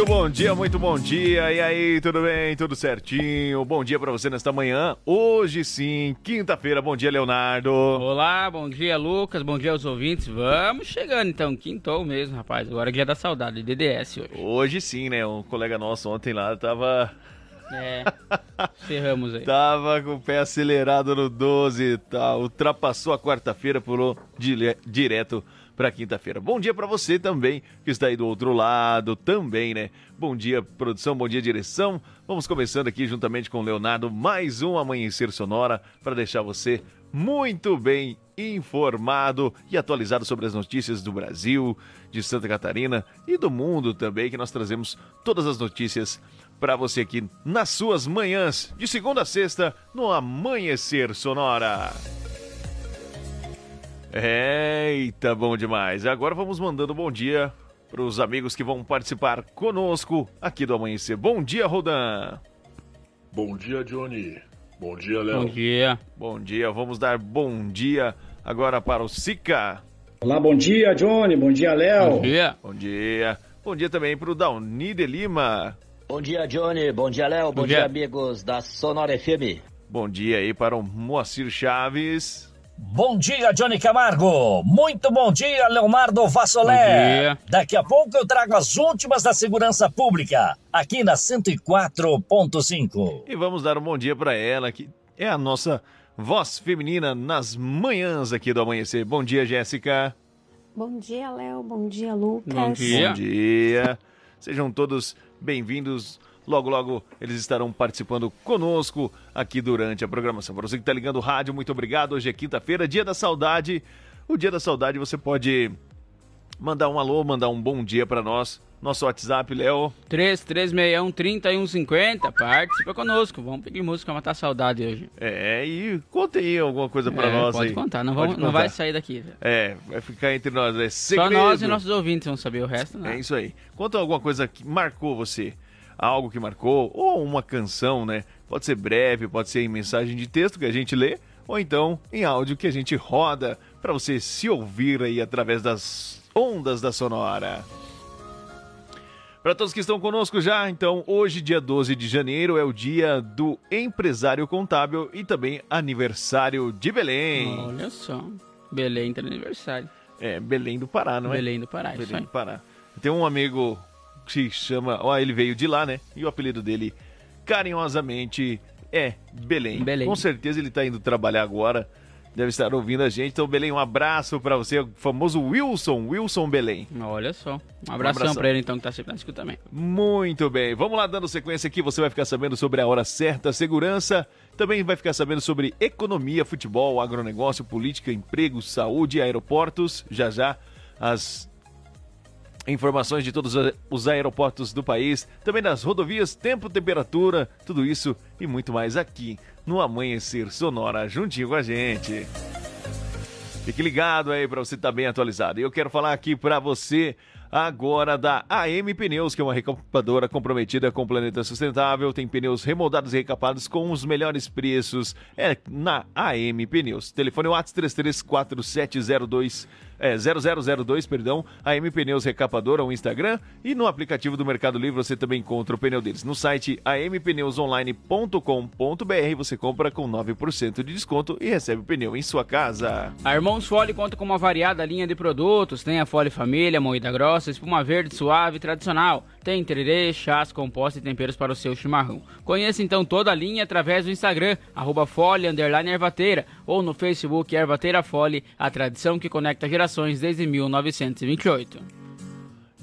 Muito bom dia, muito bom dia. E aí, tudo bem? Tudo certinho? Bom dia para você nesta manhã. Hoje sim, quinta-feira. Bom dia, Leonardo. Olá, bom dia, Lucas. Bom dia aos ouvintes. Vamos chegando então, quintou mesmo, rapaz. Agora é dia da saudade, DDS hoje. Hoje sim, né? Um colega nosso ontem lá tava é. Ferramos aí. Tava com o pé acelerado no 12 e tal. Ultrapassou a quarta-feira, pulou direto para quinta-feira. Bom dia para você também, que está aí do outro lado também, né? Bom dia, produção, bom dia, direção. Vamos começando aqui juntamente com o Leonardo mais um Amanhecer Sonora para deixar você muito bem informado e atualizado sobre as notícias do Brasil, de Santa Catarina e do mundo também, que nós trazemos todas as notícias para você aqui nas suas manhãs, de segunda a sexta, no Amanhecer Sonora. Eita, bom demais. Agora vamos mandando bom dia para os amigos que vão participar conosco aqui do Amanhecer. Bom dia, Rodan. Bom dia, Johnny. Bom dia, Léo. Bom dia. Bom dia. Vamos dar bom dia agora para o Sica. Olá, bom dia, Johnny. Bom dia, Léo. Bom dia. Bom dia. Bom dia também para o Dauni de Lima. Bom dia, Johnny. Bom dia, Léo. Bom, Bom dia. dia, amigos da Sonora FM. Bom dia aí para o Moacir Chaves. Bom dia, Johnny Camargo. Muito bom dia, Leonardo Vassolé. Daqui a pouco eu trago as últimas da segurança pública, aqui na 104.5. E vamos dar um bom dia para ela, que é a nossa voz feminina nas manhãs aqui do amanhecer. Bom dia, Jéssica. Bom dia, Léo. Bom dia, Lucas. Bom dia. Bom dia. Sejam todos bem-vindos. Logo, logo eles estarão participando conosco aqui durante a programação. Para você que está ligando o rádio, muito obrigado. Hoje é quinta-feira, dia da saudade. O dia da saudade você pode mandar um alô, mandar um bom dia para nós. Nosso WhatsApp, Léo. 3361-3150. Participa conosco. Vamos pedir música, matar saudade hoje. É, e conta aí alguma coisa para é, nós pode aí. Contar. Não, vamos, contar. não vai sair daqui. É, vai ficar entre nós. É segredo. Só nós e nossos ouvintes vão saber o resto, né? É isso aí. Conta alguma coisa que marcou você. Algo que marcou, ou uma canção, né? Pode ser breve, pode ser em mensagem de texto que a gente lê, ou então em áudio que a gente roda para você se ouvir aí através das ondas da Sonora. Para todos que estão conosco já, então, hoje, dia 12 de janeiro, é o dia do empresário contábil e também aniversário de Belém. Olha só, Belém tem aniversário. É, Belém do Pará, não é? Belém do Pará, Belém do Pará. Tem um amigo que se chama, ó, ele veio de lá, né? E o apelido dele, carinhosamente, é Belém. Belém. Com certeza ele está indo trabalhar agora deve estar ouvindo a gente. Então, Belém, um abraço para você, o famoso Wilson, Wilson Belém. Olha só. Um abração, um para ele, então, que tá sempre na escuta também. Muito bem. Vamos lá, dando sequência aqui. Você vai ficar sabendo sobre a hora certa, segurança. Também vai ficar sabendo sobre economia, futebol, agronegócio, política, emprego, saúde, aeroportos. Já já, as informações de todos os aeroportos do país, também das rodovias, tempo, temperatura, tudo isso e muito mais aqui no Amanhecer Sonora, juntinho com a gente. Fique ligado aí para você estar tá bem atualizado. E eu quero falar aqui para você agora da AM Pneus, que é uma recapadora comprometida com o planeta sustentável. Tem pneus remoldados e recapados com os melhores preços. É na AM Pneus. Telefone WhatsApp 334702 é, 0002, perdão, a M Pneus Recapadora, o Instagram e no aplicativo do Mercado Livre você também encontra o pneu deles. No site ampneusonline.com.br você compra com 9% de desconto e recebe o pneu em sua casa. A Irmãos Fole conta com uma variada linha de produtos, tem a Fole Família, moída grossa, espuma verde suave tradicional, tem tererê, chás, compostos e temperos para o seu chimarrão. Conheça então toda a linha através do Instagram, arroba Ervateira, ou no Facebook Ervateira Fole, a tradição que conecta gerações desde 1928.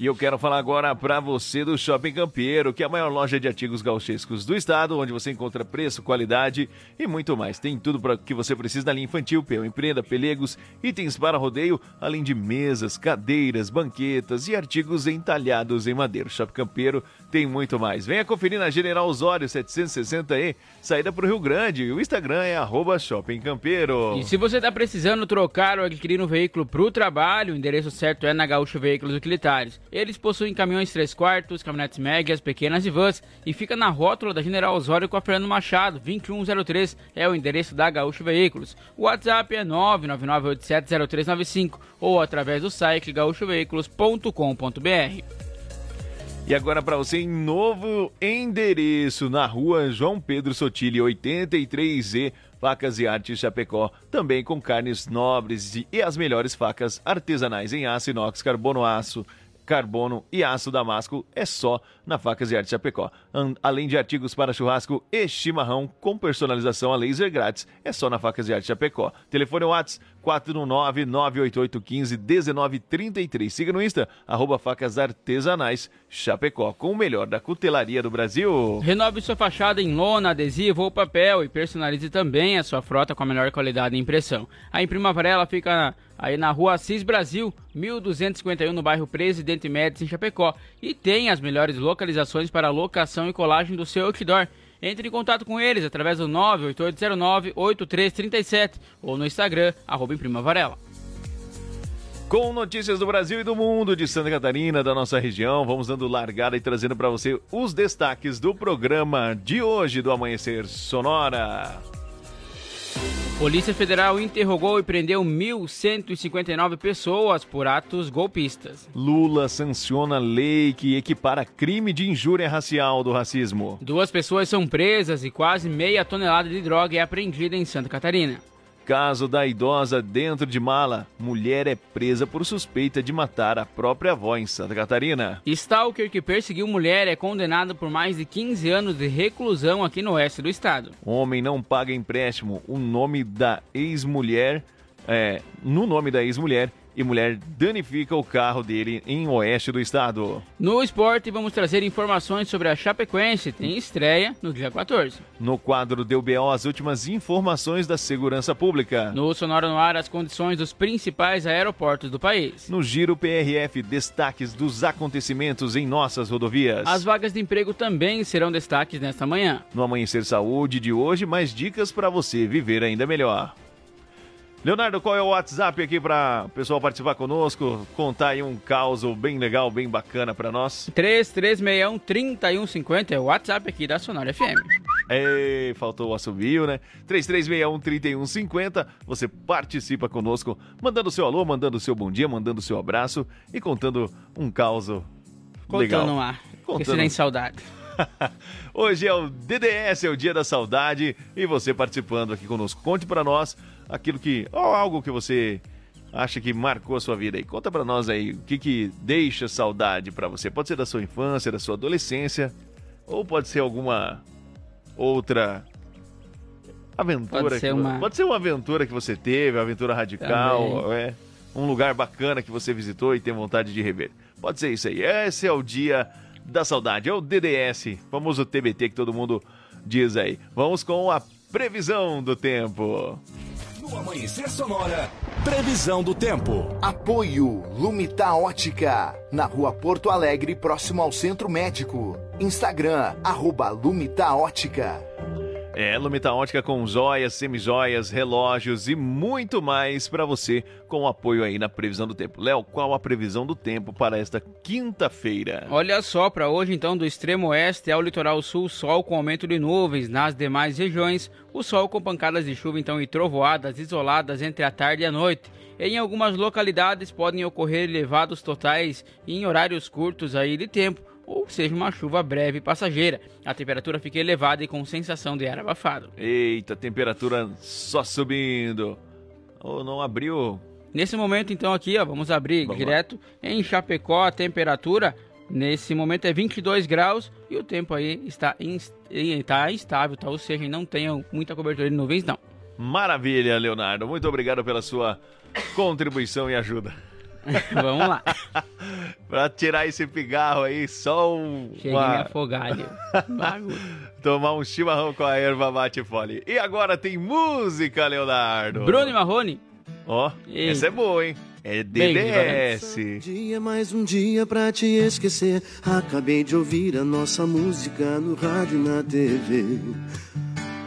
E eu quero falar agora para você do Shopping Campeiro, que é a maior loja de artigos gauchescos do estado, onde você encontra preço, qualidade e muito mais. Tem tudo para que você precisa na linha infantil, peão, empreenda, pelegos, itens para rodeio, além de mesas, cadeiras, banquetas e artigos entalhados em madeira. Shopping Campeiro tem muito mais. Venha conferir na General Osório 760E, saída para o Rio Grande. O Instagram é arroba Shopping Campeiro. E se você está precisando trocar ou adquirir um veículo para o trabalho, o endereço certo é na Gaúcho Veículos Utilitários. Eles possuem caminhões 3 quartos, caminhonetes médias, pequenas e vans e fica na rótula da General Osório com a Fernando Machado, 2103 é o endereço da Gaúcho Veículos. O WhatsApp é 999870395 ou através do site gaúchoveículos.com.br. E agora para você em novo endereço na rua João Pedro Sotile 83Z, Facas e Artes Chapecó, também com carnes nobres e as melhores facas artesanais em aço inox, carbono aço, carbono e aço damasco é só na Facas e Arte Chapecó. Além de artigos para churrasco e chimarrão com personalização a laser grátis, é só na Facas e Arte Chapecó. Telefone WhatsApp 419-988-15-1933. Siga no Insta, arroba Facas Artesanais Chapecó, com o melhor da cutelaria do Brasil. Renove sua fachada em lona, adesivo ou papel e personalize também a sua frota com a melhor qualidade de impressão. A Imprima Varela fica aí na rua Assis Brasil, 1251, no bairro Presidente Médici, em Chapecó. E tem as melhores localizações para locação e colagem do seu outdoor. Entre em contato com eles através do 98809-8337 ou no Instagram, arroba Imprima Varela. Com notícias do Brasil e do mundo, de Santa Catarina, da nossa região, vamos dando largada e trazendo para você os destaques do programa de hoje do Amanhecer Sonora. Polícia Federal interrogou e prendeu 1.159 pessoas por atos golpistas. Lula sanciona lei que equipara crime de injúria racial do racismo. Duas pessoas são presas e quase meia tonelada de droga é apreendida em Santa Catarina. Caso da idosa dentro de mala. Mulher é presa por suspeita de matar a própria avó em Santa Catarina. Stalker que perseguiu mulher é condenado por mais de 15 anos de reclusão aqui no oeste do estado. Homem não paga empréstimo. O nome da ex-mulher. É, no nome da ex-mulher e mulher danifica o carro dele em oeste do estado. No esporte, vamos trazer informações sobre a Chapecoense. Tem estreia no dia 14. No quadro Deu BO, as últimas informações da segurança pública. No Sonora no Ar, as condições dos principais aeroportos do país. No Giro PRF, destaques dos acontecimentos em nossas rodovias. As vagas de emprego também serão destaques nesta manhã. No Amanhecer Saúde de hoje, mais dicas para você viver ainda melhor. Leonardo, qual é o WhatsApp aqui para o pessoal participar conosco? Contar aí um caos bem legal, bem bacana para nós. 3361-3150 é o WhatsApp aqui da Sonora FM. Ei, faltou o assobio, né? 3361-3150, você participa conosco, mandando seu alô, mandando seu bom dia, mandando seu abraço e contando um caos legal. Contando ar, Contando... nem saudade. Hoje é o DDS, é o Dia da Saudade, e você participando aqui conosco. Conte para nós aquilo que. ou algo que você acha que marcou a sua vida aí. Conta para nós aí o que, que deixa saudade para você. Pode ser da sua infância, da sua adolescência, ou pode ser alguma outra aventura. Pode ser, que, uma... pode ser uma aventura que você teve, uma aventura radical, é, um lugar bacana que você visitou e tem vontade de rever. Pode ser isso aí. Esse é o dia da saudade, é o DDS, famoso TBT que todo mundo diz aí. Vamos com a previsão do tempo. No Amanhecer Sonora, previsão do tempo. Apoio Lumita Ótica, na rua Porto Alegre, próximo ao Centro Médico. Instagram, arroba Lumita Ótica. É, Lumita Ótica com joias, semijoias, relógios e muito mais para você com apoio aí na previsão do tempo. Léo, qual a previsão do tempo para esta quinta-feira? Olha só, para hoje então, do extremo oeste ao litoral sul, sol com aumento de nuvens. Nas demais regiões, o sol com pancadas de chuva então e trovoadas isoladas entre a tarde e a noite. Em algumas localidades podem ocorrer elevados totais em horários curtos aí de tempo ou seja uma chuva breve e passageira. A temperatura fica elevada e com sensação de ar abafado. Eita, temperatura só subindo. Ou oh, não abriu? Nesse momento, então, aqui, ó, vamos abrir vamos direto. Lá. Em Chapecó, a temperatura nesse momento é 22 graus e o tempo aí está, está instável, tá? Ou seja, não tem muita cobertura de nuvens, não. Maravilha, Leonardo. Muito obrigado pela sua contribuição e ajuda. Vamos lá. pra tirar esse pigarro aí, só um. Cheguei uma... afogar Tomar um chimarrão com a erva mate fole. E agora tem música, Leonardo. Bruno e Marrone. Ó, oh, essa é boa, hein? É DDS. Um dia mais um dia pra te esquecer. Acabei de ouvir a nossa música no rádio e na TV.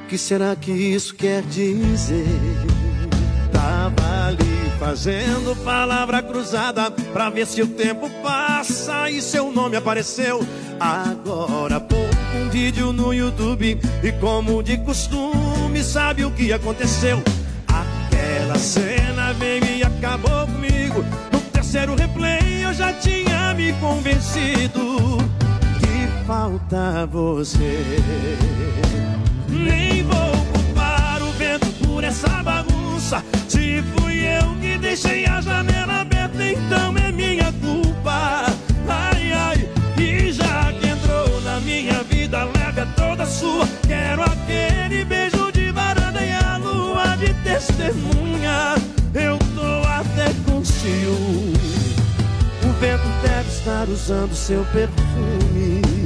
O que será que isso quer dizer? Tava Fazendo palavra cruzada pra ver se o tempo passa e seu nome apareceu. Agora pouco um vídeo no YouTube e como de costume sabe o que aconteceu. Aquela cena veio e acabou comigo. No terceiro replay eu já tinha me convencido. falta você. Nem vou culpar o vento por essa bagunça. Se fui eu que deixei a janela aberta, então é minha culpa. Ai, ai, e já que entrou na minha vida, leve toda sua. Quero aquele beijo de varanda e a lua de testemunha. Eu tô até com ciúme. O vento deve estar usando seu perfume.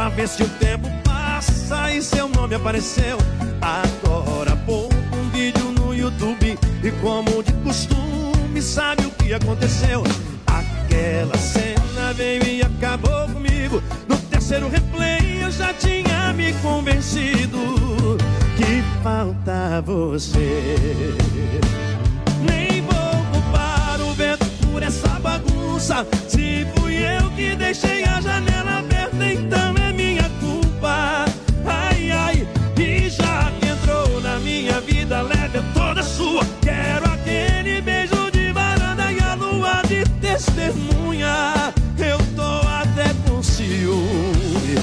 Pra ver se o tempo passa e seu nome apareceu. Agora pouco um vídeo no YouTube e como de costume sabe o que aconteceu. Aquela cena veio e acabou comigo. No terceiro replay eu já tinha me convencido que falta você. Nem vou culpar o vento por essa bagunça. Se fui eu que deixei a janela aberta, então testemunha. Eu tô até com ciúme.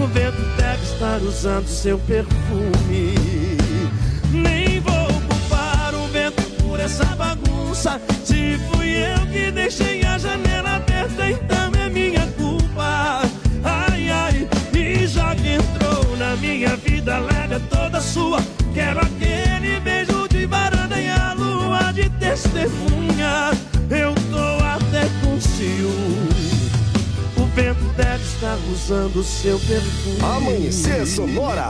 O vento deve estar usando seu perfume. Nem vou culpar o vento por essa bagunça. Se fui eu que deixei a janela aberta, então é minha culpa. Ai, ai, e já que entrou na minha vida, leve toda sua. Quero aquele beijo de varanda e a lua de testemunha. O vento deve estar usando seu perfume. Amanhecer Sonora.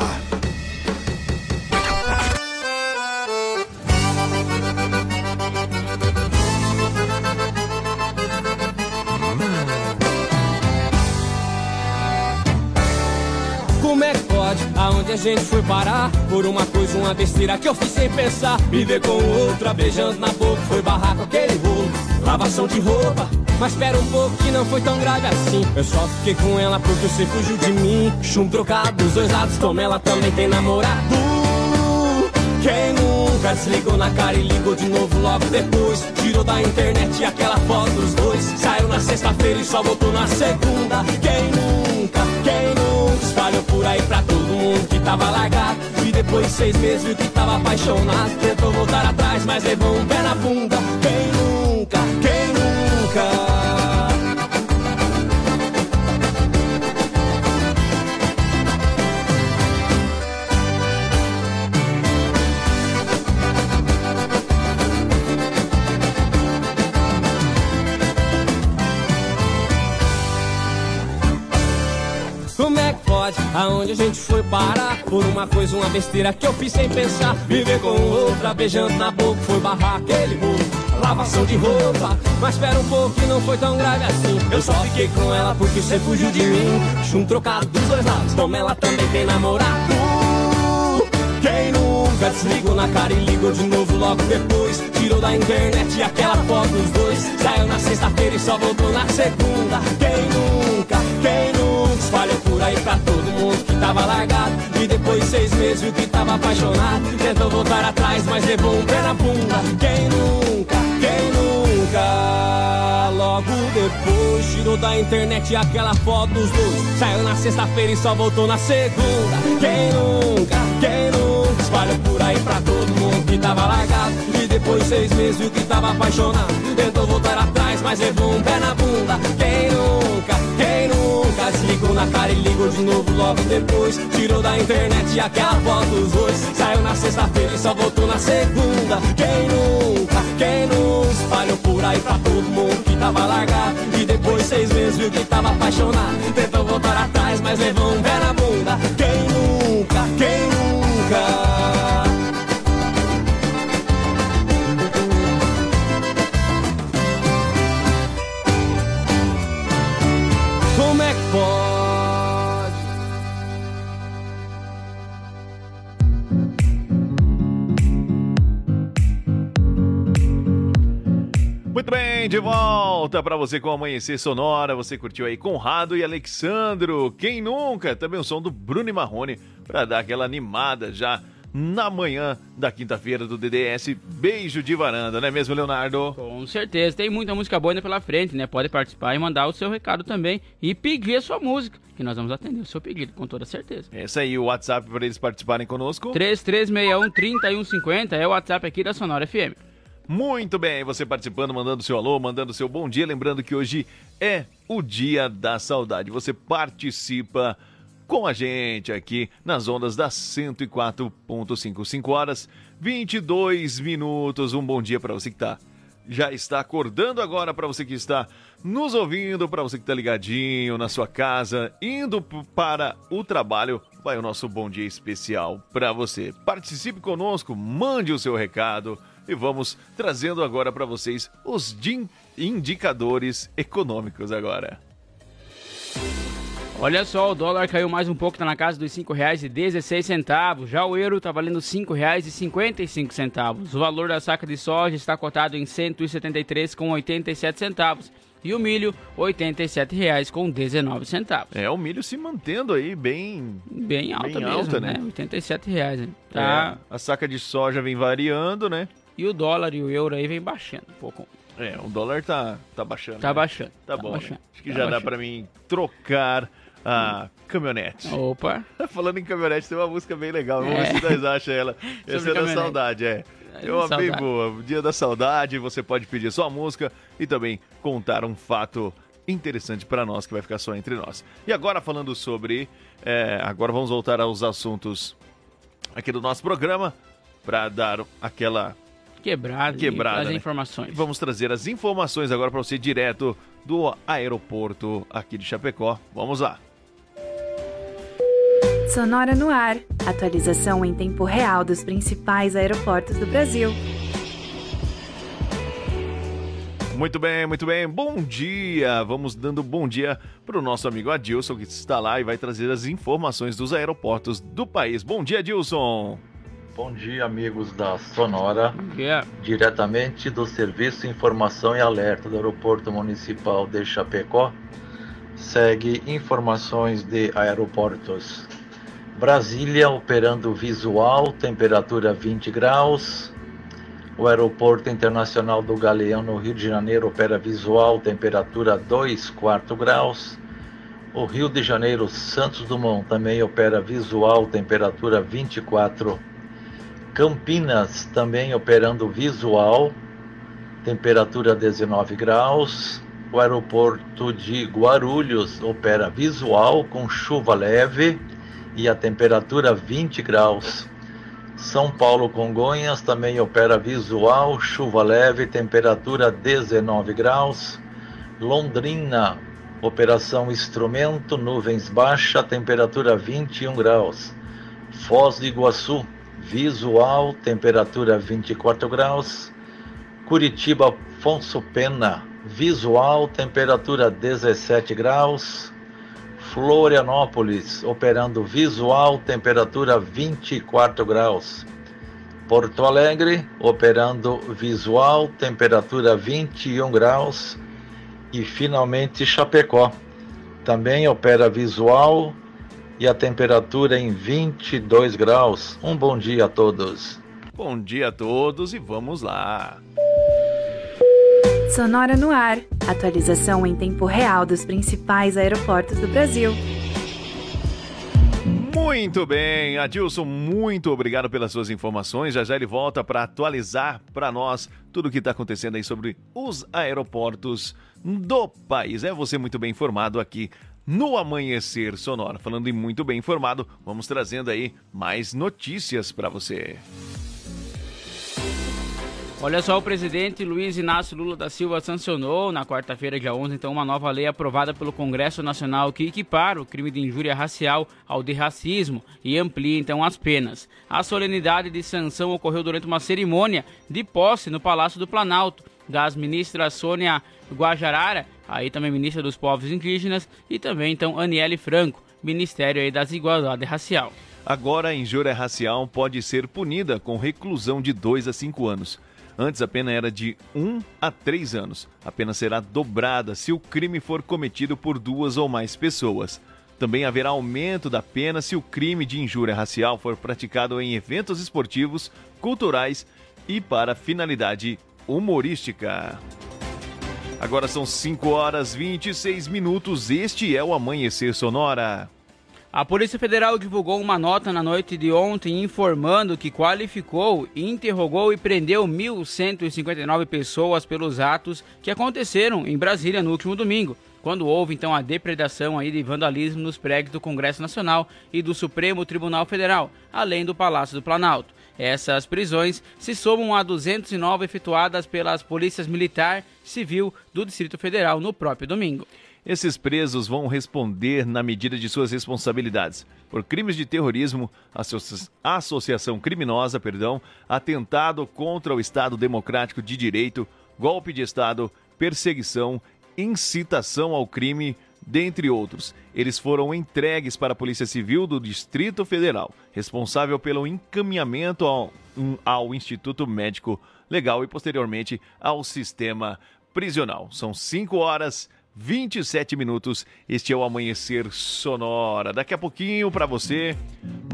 Como é que pode? Aonde a gente foi parar? Por uma coisa, uma besteira que eu fiz sem pensar. Me ver com outra, beijando na boca, foi barrar com aquele rolo. Lavação de roupa, mas espera um pouco que não foi tão grave assim. Eu só fiquei com ela porque você fugiu de mim. Chum trocado dos dois lados, como ela também tem namorado. Quem nunca desligou na cara e ligou de novo logo depois? Tirou da internet aquela foto dos dois. Saiu na sexta-feira e só voltou na segunda. Quem nunca, quem nunca espalhou por aí pra todo mundo que tava largado. E depois de seis meses viu que tava apaixonado. Tentou voltar atrás, mas levou um pé na bunda. Quem nunca, quem Aonde a gente foi parar? Por uma coisa, uma besteira que eu fiz sem pensar. Viver com outra, beijando na boca, foi barrar aquele rolo. Lavação de roupa, mas espera um pouco que não foi tão grave assim. Eu só fiquei com ela porque você fugiu de mim. Chum trocado dos dois lados, como ela também tem namorado. Quem nunca desligou na cara e ligou de novo logo depois? Tirou da internet aquela foto dos dois. Saiu na sexta-feira e só voltou na segunda. Quem nunca, quem nunca espalhou por aí pra todo mundo que tava largado? E depois de seis meses viu que tava apaixonado. Tentou voltar atrás, mas levou um pé na bunda. Quem nunca, Logo depois tirou da internet aquela foto dos dois. Saiu na sexta-feira e só voltou na segunda. Quem nunca, quem nunca? Espalhou por aí pra todo mundo que tava largado. E depois de seis meses viu que tava apaixonado. Tentou voltar atrás, mas levou um pé na bunda. Quem nunca, Desligou na cara e ligou de novo logo depois. Tirou da internet aquela foto dos dois. Saiu na sexta-feira e só voltou na segunda. Quem nunca, quem nunca? Espalhou por aí pra todo mundo que tava largado. E depois de seis meses viu que tava apaixonado. Tentou voltar atrás, mas levou um pé na bunda. Quem nunca, quem nunca? Muito bem, de volta para você com o Amanhecer Sonora. Você curtiu aí Conrado e Alexandro. Quem nunca? Também o som do Bruno e Marrone para dar aquela animada já na manhã da quinta-feira do DDS. Beijo de varanda, não é mesmo, Leonardo? Com certeza. Tem muita música boa ainda pela frente, né? Pode participar e mandar o seu recado também e pedir a sua música, que nós vamos atender o seu pedido, com toda certeza. Esse aí, o WhatsApp para eles participarem conosco. 3361-3150 é o WhatsApp aqui da Sonora FM. Muito bem, você participando, mandando seu alô, mandando seu bom dia. Lembrando que hoje é o Dia da Saudade. Você participa com a gente aqui nas ondas da 104.5. 5 horas 22 minutos. Um bom dia para você que tá já está acordando agora, para você que está nos ouvindo, para você que está ligadinho na sua casa, indo para o trabalho. Vai o nosso bom dia especial para você. Participe conosco, mande o seu recado e vamos trazendo agora para vocês os indicadores econômicos agora. Olha só, o dólar caiu mais um pouco, está na casa dos R$ 5,16. Já o euro está valendo R$ 5,55. O valor da saca de soja está cotado em R$ 173,87 e o milho R$ 87,19. É, o milho se mantendo aí bem bem alta bem mesmo, alta, né? 87 reais, né? Tá. É, a saca de soja vem variando, né? E o dólar e o euro aí vem baixando um pouco. É, o dólar tá tá baixando. Tá né? baixando. Tá, tá bom. Baixando, né? Acho que tá já baixando. dá para mim trocar a caminhonete. Opa! Falando em caminhonete, tem uma música bem legal. Vamos É. ver se nós achamos ela. Essa é da saudade, é. É, uma bem saudade. boa. Dia da saudade, você pode pedir sua música e também contar um fato interessante para nós, que vai ficar só entre nós. E agora falando sobre... é, agora vamos voltar aos assuntos aqui do nosso programa para dar aquela Quebrada. quebrada. As né? informações. E vamos trazer as informações agora para você direto do aeroporto aqui de Chapecó. Vamos lá. Sonora no ar. Atualização em tempo real dos principais aeroportos do Brasil. Muito bem, muito bem. Bom dia. Vamos dando bom dia para o nosso amigo Adilson, que está lá e vai trazer as informações dos aeroportos do país. Bom dia, Adilson. Bom dia, amigos da Sonora. Yeah. Diretamente do Serviço Informação e Alerta do Aeroporto Municipal de Chapecó, segue informações de aeroportos. Brasília operando visual, temperatura 20 graus. O Aeroporto Internacional do Galeão, no Rio de Janeiro, opera visual, temperatura 2, 4 graus. O Rio de Janeiro, Santos Dumont, também opera visual, temperatura 24 Campinas também operando visual, temperatura 19 graus. O aeroporto de Guarulhos opera visual com chuva leve e a temperatura 20 graus. São Paulo Congonhas também opera visual, chuva leve, temperatura 19 graus. Londrina, operação instrumento, nuvens baixa, temperatura 21 graus. Foz do Iguaçu, visual, temperatura 24 graus. Curitiba Afonso Pena, visual, temperatura 17 graus. Florianópolis, operando visual, temperatura 24 graus. Porto Alegre, operando visual, temperatura 21 graus. E finalmente Chapecó, também opera visual e a temperatura em 22 graus. Um bom dia a todos. Bom dia a todos e vamos lá. Sonora no ar. Atualização em tempo real dos principais aeroportos do Brasil. Muito bem, Adilson, muito obrigado pelas suas informações. Já já ele volta para atualizar para nós tudo o que está acontecendo aí sobre os aeroportos do país. É você muito bem informado aqui no Amanhecer Sonora. Falando em muito bem informado, vamos trazendo aí mais notícias para você. Olha só, o presidente Luiz Inácio Lula da Silva sancionou na quarta-feira, dia 11, então, uma nova lei aprovada pelo Congresso Nacional que equipara o crime de injúria racial ao de racismo e amplia, então, as penas. A solenidade de sanção ocorreu durante uma cerimônia de posse no Palácio do Planalto, das ministras Sônia Guajarara, aí também ministra dos Povos Indígenas, e também, então, Aniele Franco, Ministério aí das Igualdade Racial. Agora, a injúria racial pode ser punida com reclusão de 2 a 5 anos. Antes a pena era de 1 a 3 anos. A pena será dobrada se o crime for cometido por duas ou mais pessoas. Também haverá aumento da pena se o crime de injúria racial for praticado em eventos esportivos, culturais e para finalidade humorística. Agora são 5 horas 26 minutos. Este é o Amanhecer Sonora. A Polícia Federal divulgou uma nota na noite de ontem informando que qualificou, interrogou e prendeu 1.159 pessoas pelos atos que aconteceram em Brasília no último domingo, quando houve então a depredação aí de vandalismo nos prédios do Congresso Nacional e do Supremo Tribunal Federal, além do Palácio do Planalto. Essas prisões se somam a 209 efetuadas pelas polícias militar civil do Distrito Federal no próprio domingo. Esses presos vão responder na medida de suas responsabilidades por crimes de terrorismo, associa associação criminosa, perdão, atentado contra o Estado Democrático de Direito, golpe de Estado, perseguição, incitação ao crime, dentre outros. Eles foram entregues para a Polícia Civil do Distrito Federal, responsável pelo encaminhamento ao, ao Instituto Médico Legal e posteriormente ao sistema prisional. São 5 horas 27 minutos. Este é o Amanhecer Sonora. Daqui a pouquinho, para você,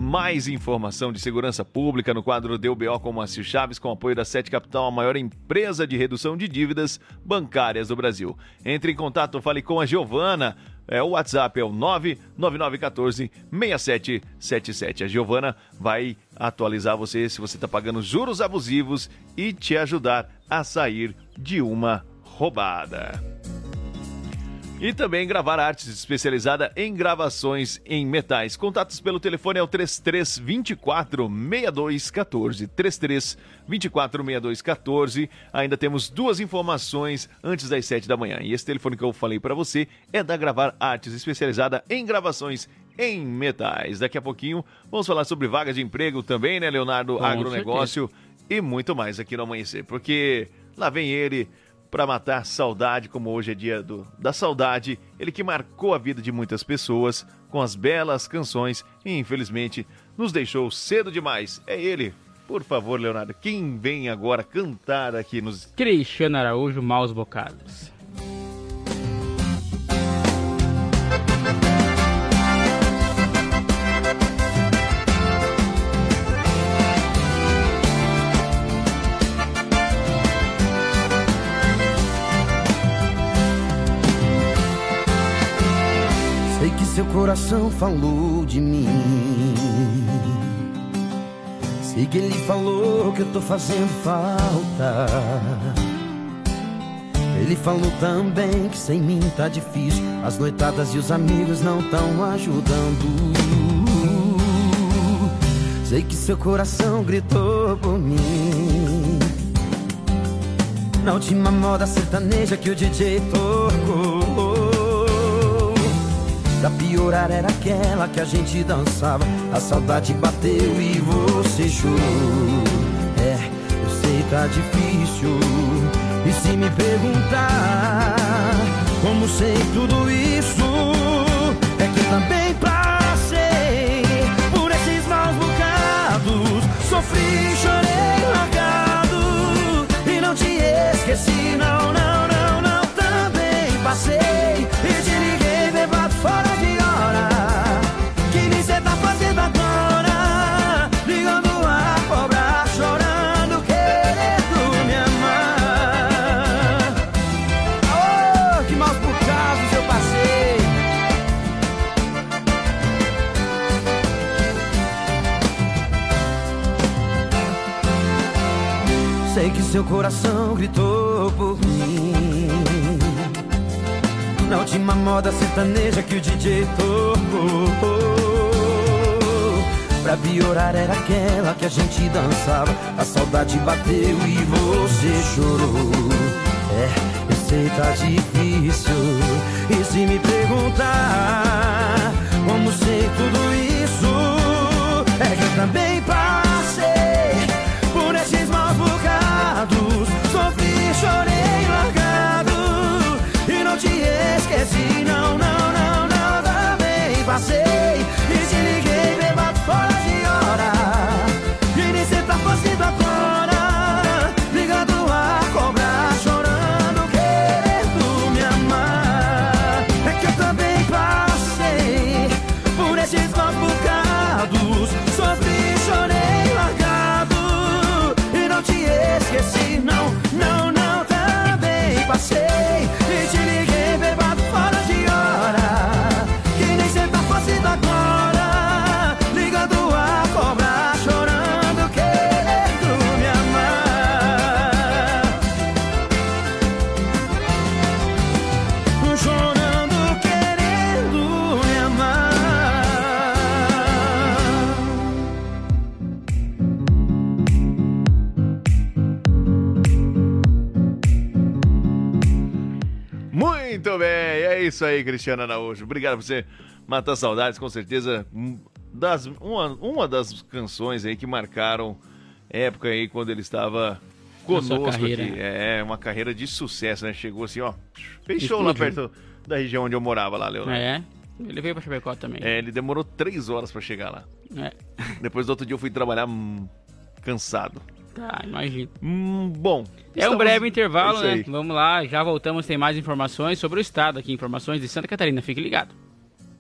mais informação de segurança pública no quadro DBO com Márcio Chaves, com apoio da Sete Capital, a maior empresa de redução de dívidas bancárias do Brasil. Entre em contato, fale com a Giovana. É, o WhatsApp é o 99914-6777. A Giovana vai atualizar você se você está pagando juros abusivos e te ajudar a sair de uma roubada. E também gravar artes especializada em gravações em metais. Contatos pelo telefone é o 3324 6214. 3324 6214. Ainda temos duas informações antes das 7 da manhã. E esse telefone que eu falei para você é da Gravar Artes especializada em gravações em metais. Daqui a pouquinho vamos falar sobre vagas de emprego também, né, Leonardo? Com Agronegócio e muito mais aqui no Amanhecer. Porque lá vem ele para matar saudade, como hoje é dia do, da saudade, ele que marcou a vida de muitas pessoas com as belas canções e infelizmente nos deixou cedo demais. É ele. Por favor, Leonardo, quem vem agora cantar aqui nos Cristiano Araújo, Maus Bocados. Seu coração falou de mim. Sei que ele falou que eu tô fazendo falta. Ele falou também que sem mim tá difícil. As noitadas e os amigos não tão ajudando. Sei que seu coração gritou por mim. Na última moda sertaneja que o DJ tocou. Pra piorar era aquela que a gente dançava. A saudade bateu e você chorou. É, eu sei tá difícil. E se me perguntar Como sei tudo isso É que também passei Por esses maus bocados. Sofri, chorei, largado. E não te esqueci, não, não seu coração gritou por mim. Na última moda sertaneja que o DJ tocou. Pra piorar era aquela que a gente dançava. A saudade bateu e você chorou. É, eu sei tá difícil. E se me perguntar Como sei tudo isso É que eu também bocados Sofri, chorei, largado E não te esqueci, não, não, não, não Também passei isso aí, Cristiano Araújo. Obrigado por você matar saudades, com certeza. Das, uma, uma das canções aí que marcaram época aí quando ele estava conosco aqui. É, uma carreira de sucesso, né? Chegou assim, ó. Fez show lá perto da região onde eu morava lá, Leonardo. É. Ele veio pra Chapecó também. É, ele demorou três horas pra chegar lá. É. Depois do outro dia eu fui trabalhar hum, cansado. Tá, imagino. Hum, bom. É um breve intervalo, é né? Vamos lá, já voltamos, tem mais informações sobre o estado aqui, informações de Santa Catarina. Fique ligado.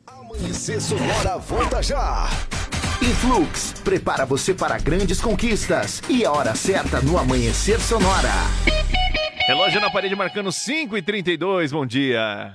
Amanhecer Sonora volta já. Influx prepara você para grandes conquistas e a hora certa no Amanhecer Sonora. Relógio na parede marcando 5 e 32 bom dia.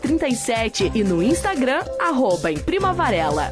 988098337 e no Instagram, arroba em Prima Varela.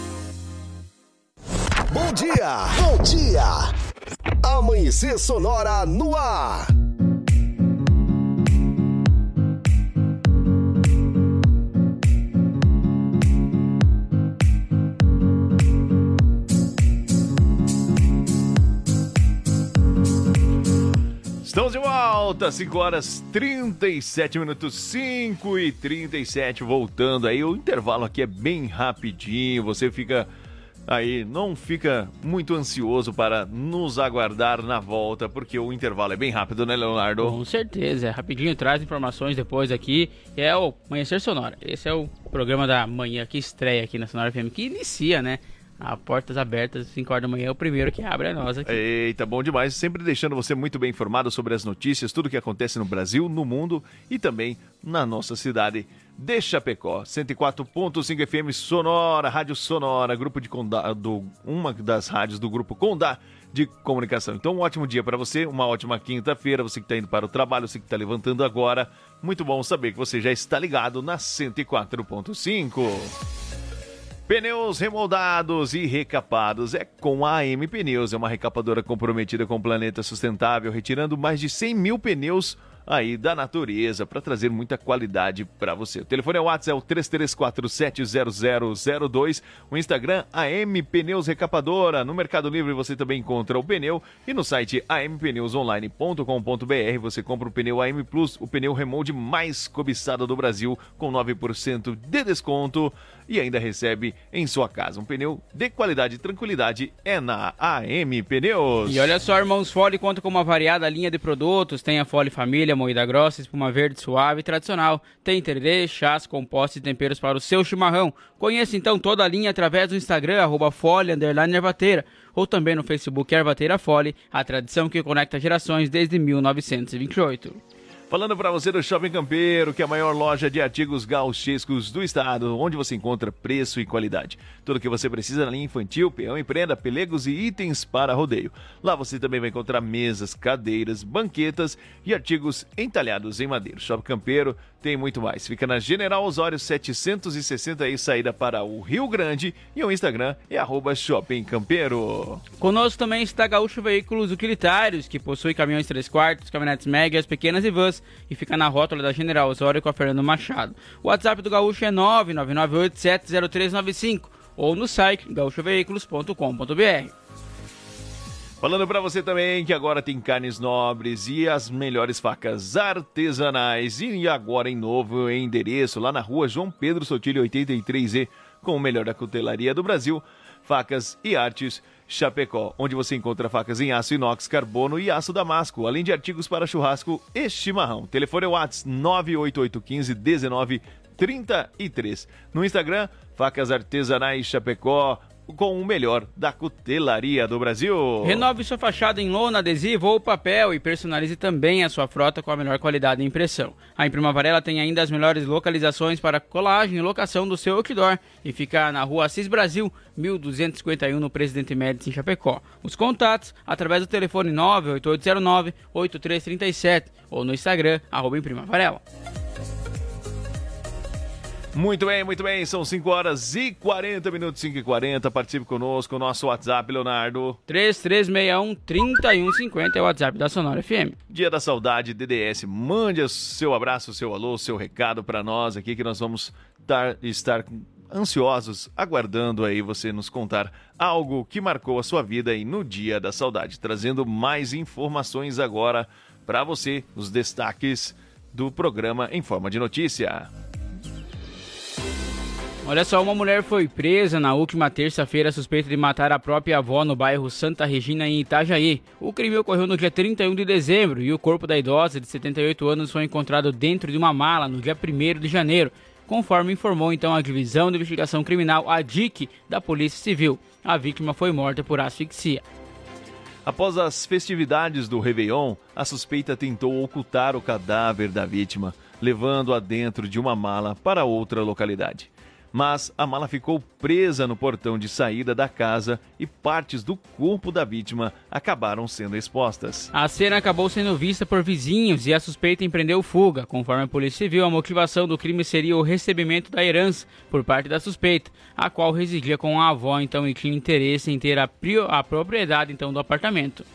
Bom dia! Bom dia! Amanhecer Sonora no ar! Estamos de volta, 5 horas 37 minutos, 5 e 37, voltando aí. O intervalo aqui é bem rapidinho, você fica aí, não fica muito ansioso para nos aguardar na volta, porque o intervalo é bem rápido, né, Leonardo? Com certeza, é rapidinho, traz informações depois aqui. É o Amanhecer Sonora. Esse é o programa da manhã que estreia aqui na Sonora FM, que inicia, né? a portas abertas, 5 horas da manhã, é o primeiro que abre a nós aqui. Eita, bom demais. Sempre deixando você muito bem informado sobre as notícias, tudo que acontece no Brasil, no mundo e também na nossa cidade de Chapecó. 104.5 FM Sonora, Rádio Sonora, grupo de condado, uma das rádios do grupo Condá de comunicação. Então, um ótimo dia para você, uma ótima quinta-feira, você que está indo para o trabalho, você que está levantando agora. Muito bom saber que você já está ligado na 104.5. Pneus remoldados e recapados é com a AM Pneus. É uma recapadora comprometida com o planeta sustentável, retirando mais de 100 mil pneus aí da natureza para trazer muita qualidade para você. O telefone é o WhatsApp, é o 33470002. O Instagram, AM Pneus Recapadora. No Mercado Livre você também encontra o pneu e no site ampneusonline.com.br você compra o pneu AM Plus, o pneu remold mais cobiçado do Brasil, com 9% de desconto e ainda recebe em sua casa. Um pneu de qualidade e tranquilidade é na AM Pneus. E olha só, irmãos, Fole conta com uma variada linha de produtos. Tem a Fole Família, moída grossa, espuma verde suave e tradicional. Tem tererê, chás, compostos e temperos para o seu chimarrão. Conheça então toda a linha através do Instagram, arroba Fole, ervateira, ou também no Facebook Ervateira Fole, a tradição que conecta gerações desde 1928. Falando para você do Shopping Campeiro, que é a maior loja de artigos gauchescos do estado, onde você encontra preço e qualidade. Tudo o que você precisa na linha infantil, peão e prenda, pelegos e itens para rodeio. Lá você também vai encontrar mesas, cadeiras, banquetas e artigos entalhados em madeira. Shopping Campeiro tem muito mais. Fica na General Osório 760 e saída para o Rio Grande e o Instagram é arroba Shopping Campeiro. Conosco também está Gaúcho Veículos Utilitários, que possui caminhões 3 quartos, caminhonetes médias, pequenas e vans e fica na rótula da General Osório com a Fernando Machado. O WhatsApp do Gaúcho é 999870395 ou no site gaúchoveículos.com.br. Falando para você também que agora tem carnes nobres e as melhores facas artesanais. E agora em novo endereço, lá na rua João Pedro Sotilho 83E, com o melhor da cutelaria do Brasil, facas e artes Chapecó, onde você encontra facas em aço inox, carbono e aço damasco, além de artigos para churrasco e chimarrão. Telefone é WhatsApp 98815 1933. No Instagram, Facas Artesanais Chapecó, com o melhor da cutelaria do Brasil. Renove sua fachada em lona, adesivo ou papel e personalize também a sua frota com a melhor qualidade de impressão. A Imprima Varela tem ainda as melhores localizações para colagem e locação do seu outdoor e fica na rua Assis Brasil, 1251 no Presidente Médici em Chapecó. Os contatos através do telefone 98809 8337 ou no Instagram, arroba Imprima Varela. Muito bem, muito bem. São 5 horas e 40 minutos, 5 e 40. Participe conosco. Nosso WhatsApp, Leonardo. 3361-3150 é o WhatsApp da Sonora FM. Dia da Saudade, DDS. Mande seu abraço, seu alô, seu recado para nós aqui que nós vamos dar, estar ansiosos, aguardando aí você nos contar algo que marcou a sua vida aí no Dia da Saudade. Trazendo mais informações agora para você, os destaques do programa em forma de notícia. Olha só, uma mulher foi presa na última terça-feira suspeita de matar a própria avó no bairro Santa Regina, em Itajaí. O crime ocorreu no dia 31 de dezembro e o corpo da idosa de 78 anos foi encontrado dentro de uma mala no dia 1 de janeiro, conforme informou então a Divisão de Investigação Criminal, a DIC, da Polícia Civil. A vítima foi morta por asfixia. Após as festividades do Réveillon, a suspeita tentou ocultar o cadáver da vítima, levando-a dentro de uma mala para outra localidade mas a mala ficou presa no portão de saída da casa e partes do corpo da vítima acabaram sendo expostas. A cena acabou sendo vista por vizinhos e a suspeita empreendeu fuga. Conforme a Polícia Civil, a motivação do crime seria o recebimento da herança por parte da suspeita, a qual residia com a avó, então, e tinha interesse em ter a, a propriedade então do apartamento.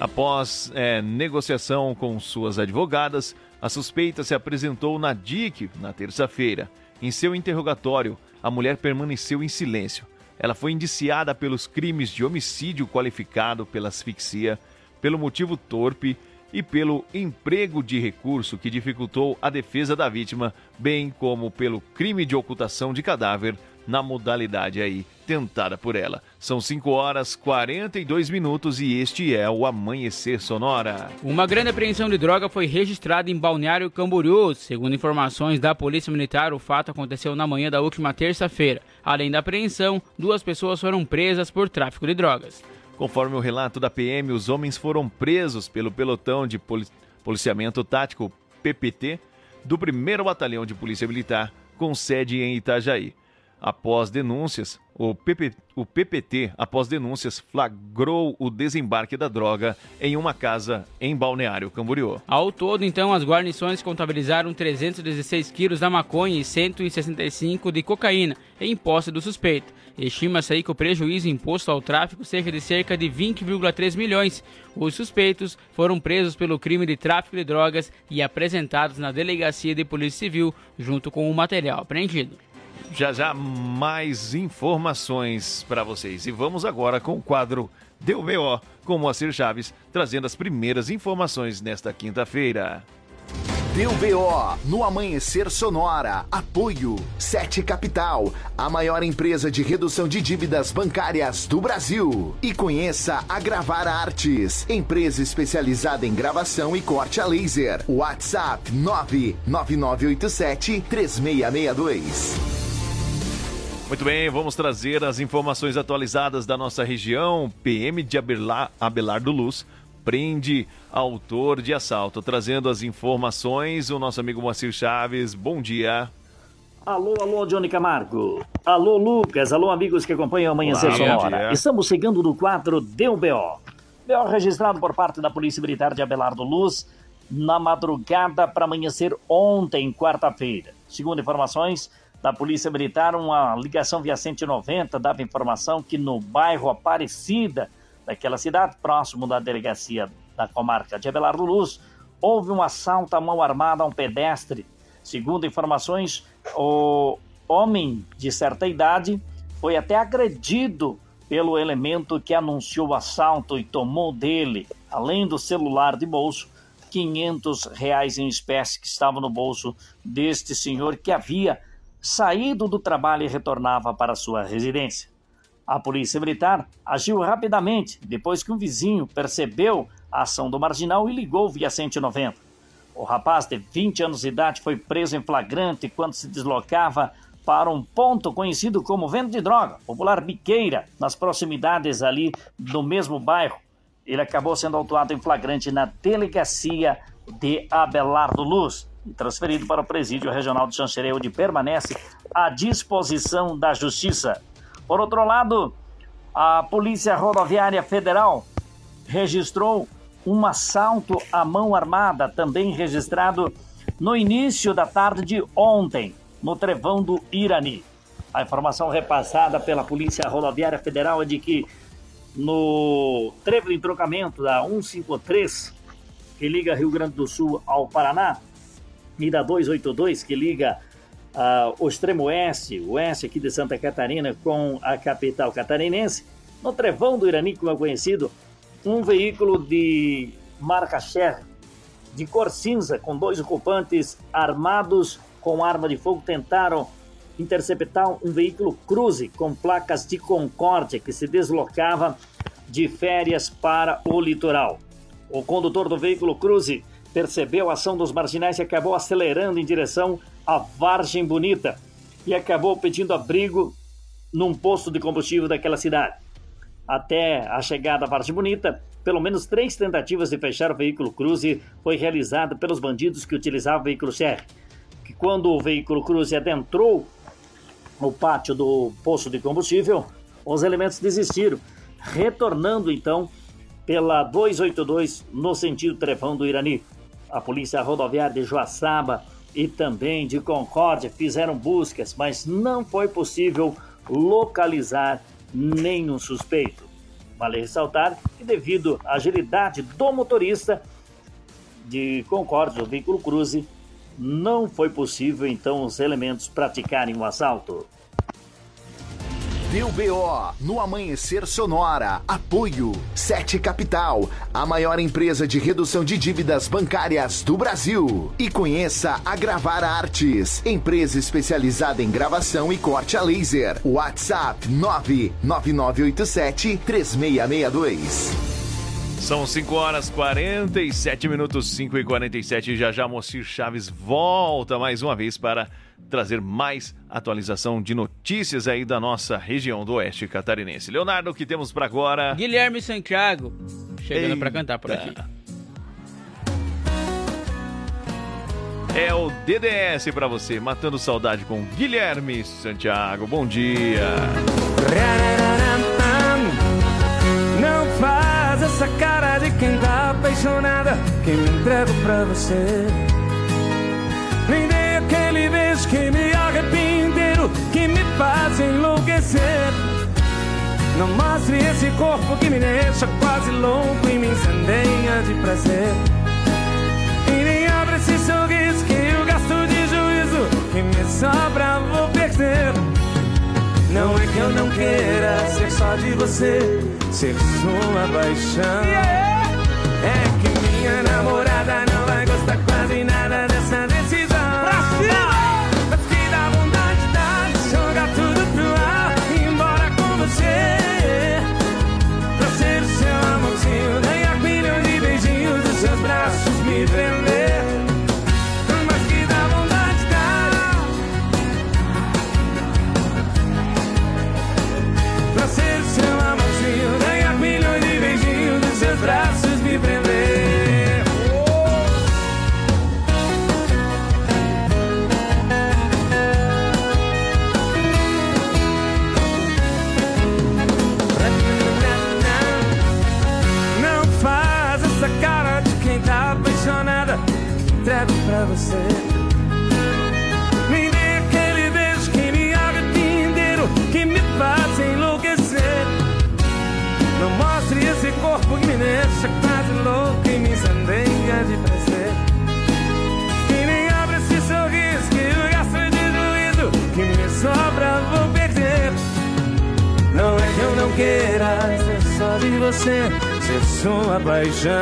Após é, negociação com suas advogadas, a suspeita se apresentou na DIC na terça-feira. Em seu interrogatório, a mulher permaneceu em silêncio. Ela foi indiciada pelos crimes de homicídio qualificado pela asfixia, pelo motivo torpe e pelo emprego de recurso que dificultou a defesa da vítima, bem como pelo crime de ocultação de cadáver na modalidade aí tentada por ela. São 5 horas 42 minutos e este é o Amanhecer Sonora. Uma grande apreensão de droga foi registrada em Balneário Camboriú. Segundo informações da Polícia Militar, o fato aconteceu na manhã da última terça-feira. Além da apreensão, duas pessoas foram presas por tráfico de drogas. Conforme o relato da PM, os homens foram presos pelo pelotão de policiamento tático PPT do 1 Batalhão de Polícia Militar, com sede em Itajaí. Após denúncias, o, PP, o PPT, após denúncias, flagrou o desembarque da droga em uma casa em Balneário Camboriú. Ao todo, então, as guarnições contabilizaram 316 quilos da maconha e 165 de cocaína em posse do suspeito. Estima-se aí que o prejuízo imposto ao tráfico seja de cerca de 20,3 milhões. Os suspeitos foram presos pelo crime de tráfico de drogas e apresentados na Delegacia de Polícia Civil, junto com o material apreendido já já mais informações para vocês. E vamos agora com o quadro Deu BO com Moacir Chaves, trazendo as primeiras informações nesta quinta-feira. Deu BO no Amanhecer Sonora. Apoio Sete Capital, a maior empresa de redução de dívidas bancárias do Brasil. E conheça a Gravar Artes, empresa especializada em gravação e corte a laser. WhatsApp 99987 3662. Muito bem, vamos trazer as informações atualizadas da nossa região. PM de Abelardo Luz prende autor de assalto. Trazendo as informações, o nosso amigo Moacir Chaves. Bom dia. Alô, alô, Johnny Camargo. Alô, Lucas. Alô, amigos que acompanham Amanhecer Sonora. Estamos chegando no quadro Deu BO. BO registrado por parte da Polícia Militar de Abelardo Luz na madrugada para amanhecer ontem, quarta-feira. Segundo informações, da Polícia Militar, uma ligação via 190 dava informação que no bairro Aparecida, daquela cidade, próximo da delegacia da comarca de Abelardo Luz, houve um assalto à mão armada a um pedestre. Segundo informações, o homem de certa idade foi até agredido pelo elemento que anunciou o assalto e tomou dele, além do celular de bolso, 500 reais em espécie que estava no bolso deste senhor que havia saído do trabalho e retornava para sua residência. A polícia militar agiu rapidamente depois que um vizinho percebeu a ação do marginal e ligou via 190. O rapaz de 20 anos de idade foi preso em flagrante quando se deslocava para um ponto conhecido como venda de droga, popular biqueira, nas proximidades ali do mesmo bairro. Ele acabou sendo autuado em flagrante na delegacia de Abelardo Luz e transferido para o presídio regional de Xanxerê, onde permanece à disposição da Justiça. Por outro lado, a Polícia Rodoviária Federal registrou um assalto à mão armada, também registrado no início da tarde de ontem, no Trevão do Irani. A informação repassada pela Polícia Rodoviária Federal é de que no trevo de entrocamento da 153, que liga Rio Grande do Sul ao Paraná, e da 282, que liga uh, o extremo oeste, oeste aqui de Santa Catarina, com a capital catarinense. No Trevão do Irani, como é conhecido, um veículo de marca Cher, de cor cinza, com dois ocupantes armados com arma de fogo, tentaram interceptar um veículo cruze com placas de Concórdia que se deslocava de férias para o litoral. O condutor do veículo cruze percebeu a ação dos marginais e acabou acelerando em direção à Vargem Bonita e acabou pedindo abrigo num posto de combustível daquela cidade. Até a chegada à Vargem Bonita, pelo menos três tentativas de fechar o veículo Cruze foi realizada pelos bandidos que utilizavam o veículo Sherry. Que quando o veículo Cruze adentrou o pátio do posto de combustível, os elementos desistiram, retornando então pela 282 no sentido Trevão do Irani a Polícia Rodoviária de Joaçaba e também de Concórdia fizeram buscas, mas não foi possível localizar nenhum suspeito. Vale ressaltar que, devido à agilidade do motorista de Concórdia, o veículo Cruze, não foi possível então os elementos praticarem o assalto. Deu BO no Amanhecer Sonora. Apoio Sete Capital, a maior empresa de redução de dívidas bancárias do Brasil. E conheça a Gravar Artes, empresa especializada em gravação e corte a laser. WhatsApp 99987 3662. São 5 horas 47 minutos, 5 e 47. Já já Mocir Chaves volta mais uma vez para trazer mais atualização de notícias aí da nossa região do Oeste Catarinense. Leonardo, o que temos para agora? Guilherme Santiago, chegando para cantar por aqui. É o DDS para você, matando saudade com Guilherme Santiago. Bom dia. Não faz essa cara de quem tá apaixonada, que me entrego pra você. Que me arrependo, que me faz enlouquecer. Não mostre esse corpo que me deixa quase louco e me incendeia de prazer. E nem abre esse sorriso que eu gasto de juízo, que me sobra vou perder. Não é que eu não queira ser só de você, ser sua paixão. É que de você, ser sua paixão.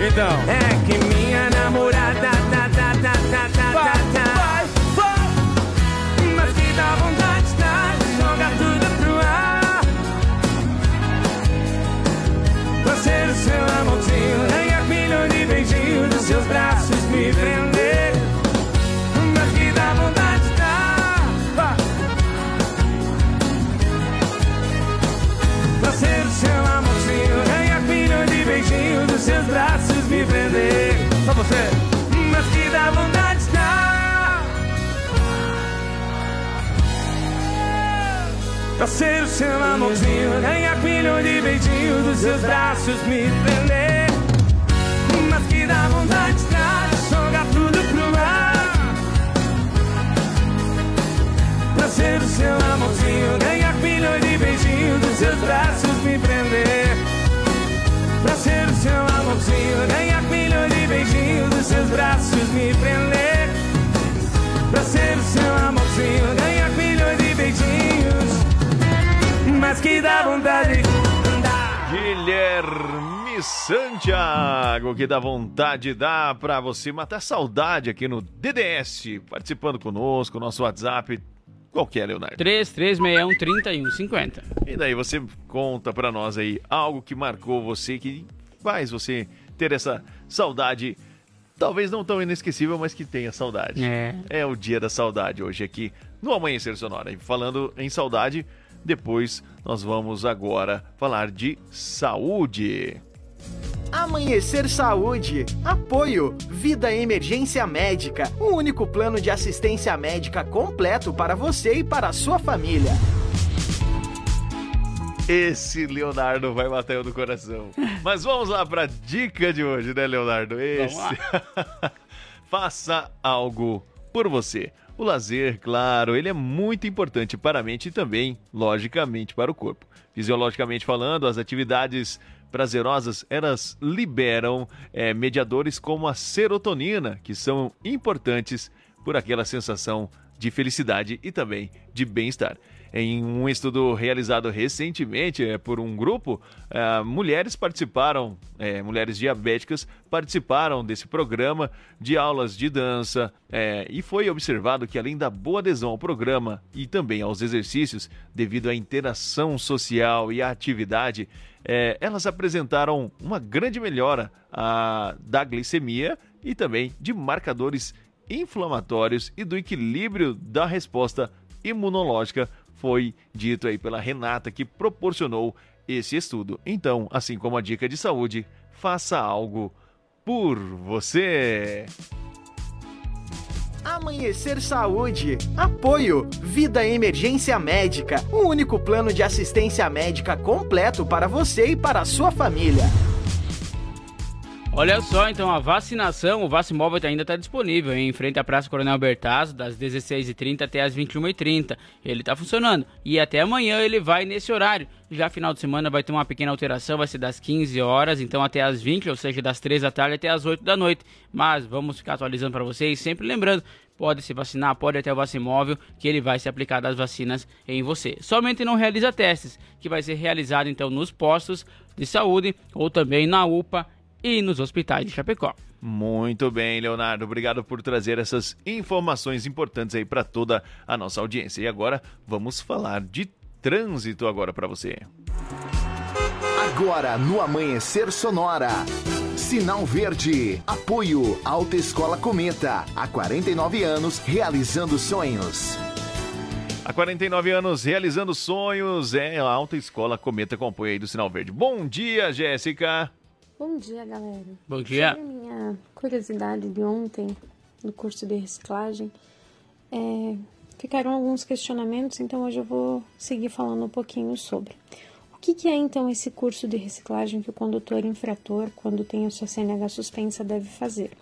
Então, é que minha namorada tá, tá, tá, tá, tá, tá, tá. Mas que dá vontade tá, de jogar tudo pro ar. Pra ser o seu amorzinho, ganhar milhões de beijinhos dos seus braços, me prender. Pra ser o seu amorzinho, ganhar milhões de beijinhos dos seus braços, me prender. Mas que dá vontade de jogar tudo pro ar. Pra ser o seu amorzinho, ganhar milhões de beijinhos dos seus braços, me prender. Pra ser o seu amorzinho, ganhar milhões de beijinhos dos seus braços, me prender. Pra ser o Mas que dá vontade Guilherme Santiago, que dá vontade dá pra você matar saudade aqui no DDS, participando conosco, nosso WhatsApp. Qual que é, Leonardo? 3361 3150. E daí você conta pra nós aí algo que marcou você, que faz você ter essa saudade, talvez não tão inesquecível, mas que tenha saudade. É. É o dia da saudade hoje aqui no Amanhecer Sonora. E falando em saudade, depois nós vamos agora falar de saúde. Amanhecer Saúde. Apoio. Vida Emergência Médica. O único plano de assistência médica completo para você e para a sua família. Esse Leonardo vai eu no coração. Mas vamos lá para a dica de hoje, né, Leonardo? Esse. Faça algo por você. O lazer, claro, ele é muito importante para a mente e também, logicamente, para o corpo. Fisiologicamente falando, as atividades prazerosas, elas liberam é, mediadores como a serotonina, que são importantes por aquela sensação de felicidade e também de bem-estar. Em um estudo realizado recentemente é, por um grupo, é, mulheres participaram, é, mulheres diabéticas participaram desse programa de aulas de dança e foi observado que além da boa adesão ao programa e também aos exercícios, devido à interação social e à atividade, elas apresentaram uma grande melhora a, da glicemia e também de marcadores inflamatórios e do equilíbrio da resposta imunológica, foi dito aí pela Renata que proporcionou esse estudo. Então, assim como a dica de saúde, faça algo por você. Amanhecer Saúde. Apoio. Vida Emergência Médica. O único plano de assistência médica completo para você e para a sua família. Olha só, então a vacinação, o Vacimóvel ainda está disponível hein? em frente à Praça Coronel Bertazzo, das 16h30 até as 21h30. Ele está funcionando e até amanhã ele vai nesse horário. Já final de semana vai ter uma pequena alteração, vai ser das 15 horas, então até as 20, ou seja, das 3 da tarde até as 8 da noite. Mas vamos ficar atualizando para vocês, sempre lembrando, pode se vacinar, pode até o Vacimóvel, que ele vai se aplicar das vacinas em você. Somente não realiza testes, que vai ser realizado então nos postos de saúde ou também na UPA e nos hospitais de Chapecó. Muito bem, Leonardo. Obrigado por trazer essas informações importantes aí para toda a nossa audiência. E agora vamos falar de trânsito agora para você. Agora no Amanhecer Sonora. Sinal Verde. Apoio Alta Escola Cometa. Há 49 anos realizando sonhos. Há 49 anos realizando sonhos é a Alta Escola Cometa com apoio aí do Sinal Verde. Bom dia, Jéssica. Bom dia, galera. Bom dia. Sobre a minha curiosidade de ontem, no curso de reciclagem, é, ficaram alguns questionamentos, então hoje eu vou seguir falando um pouquinho sobre. O que, que é então esse curso de reciclagem que o condutor infrator, quando tem a sua CNH suspensa, deve fazer?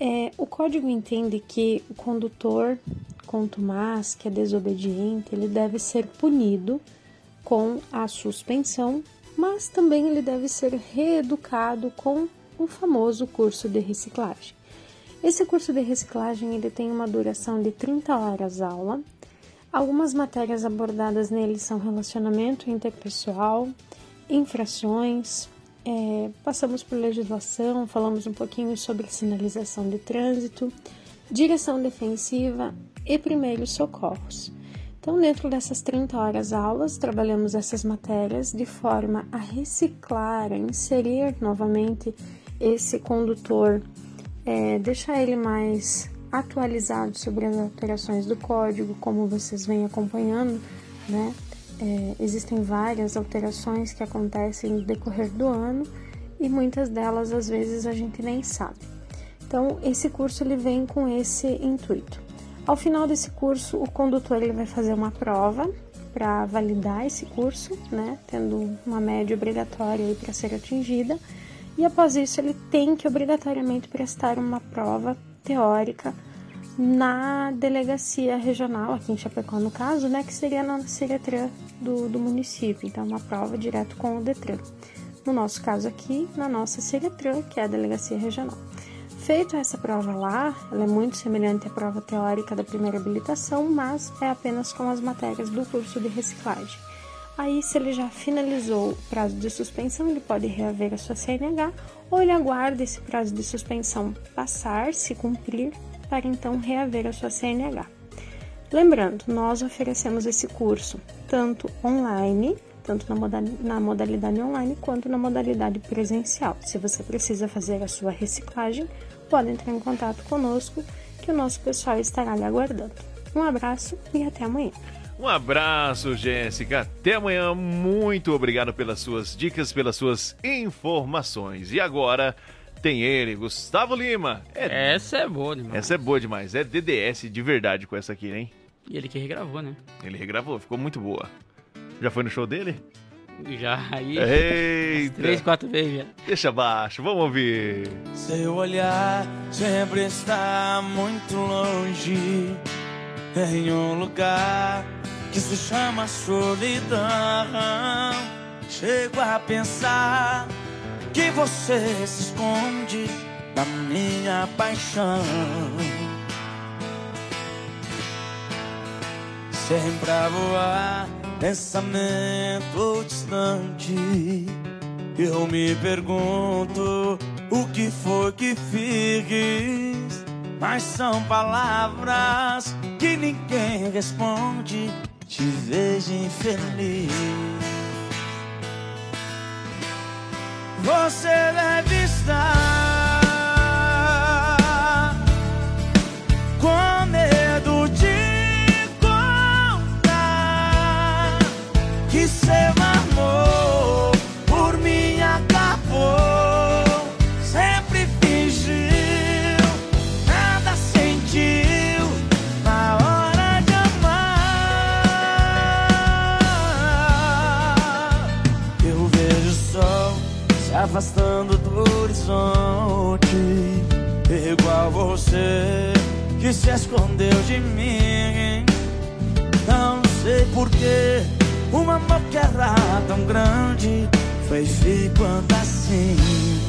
É, o código entende que o condutor contumaz, que é desobediente, ele deve ser punido com a suspensão mas também ele deve ser reeducado com o famoso curso de reciclagem. Esse curso de reciclagem ele tem uma duração de 30 horas aula. Algumas matérias abordadas nele são relacionamento interpessoal, infrações, é, passamos por legislação, falamos um pouquinho sobre sinalização de trânsito, direção defensiva e primeiros socorros. Então, dentro dessas 30 horas aulas, trabalhamos essas matérias de forma a reciclar, a inserir novamente esse condutor, é, deixar ele mais atualizado sobre as alterações do código, como vocês vêm acompanhando, né? É, existem várias alterações que acontecem no decorrer do ano e muitas delas às vezes a gente nem sabe. Então, esse curso ele vem com esse intuito. Ao final desse curso, o condutor ele vai fazer uma prova para validar esse curso, né, tendo uma média obrigatória para ser atingida. E após isso, ele tem que obrigatoriamente prestar uma prova teórica na delegacia regional, aqui em Chapecó no caso, né, que seria na Seretran do, do município, então uma prova direto com o Detran. No nosso caso aqui, na nossa Seretran, que é a delegacia regional. Feita essa prova lá, ela é muito semelhante à prova teórica da primeira habilitação, mas é apenas com as matérias do curso de reciclagem. Aí, se ele já finalizou o prazo de suspensão, ele pode reaver a sua CNH ou ele aguarda esse prazo de suspensão passar, se cumprir, para então reaver a sua CNH. Lembrando, nós oferecemos esse curso tanto online, tanto na modalidade online quanto na modalidade presencial. Se você precisa fazer a sua reciclagem, pode entrar em contato conosco que o nosso pessoal estará lhe aguardando. Um abraço e até amanhã. Um abraço, Jéssica. Até amanhã. Muito obrigado pelas suas dicas, pelas suas informações. E agora tem ele, Gustavo Lima. É... Essa é boa demais. Essa é boa demais. É DDS de verdade com essa aqui, hein? E ele que regravou, né? Ele regravou, ficou muito boa. Já foi no show dele? Já, aí. Eita. Três, quatro vezes já. Deixa baixo, vamos ouvir. Seu olhar sempre está muito longe. Em um lugar que se chama solidão. Chego a pensar que você se esconde da minha paixão. sempre a voar, pensamento distante. Eu me pergunto o que foi que fiz, mas são palavras que ninguém responde. Te vejo infeliz. Você deve estar afastando do horizonte, igual você que se escondeu de mim. Não sei porquê, um amor que era tão grande foi ficando assim.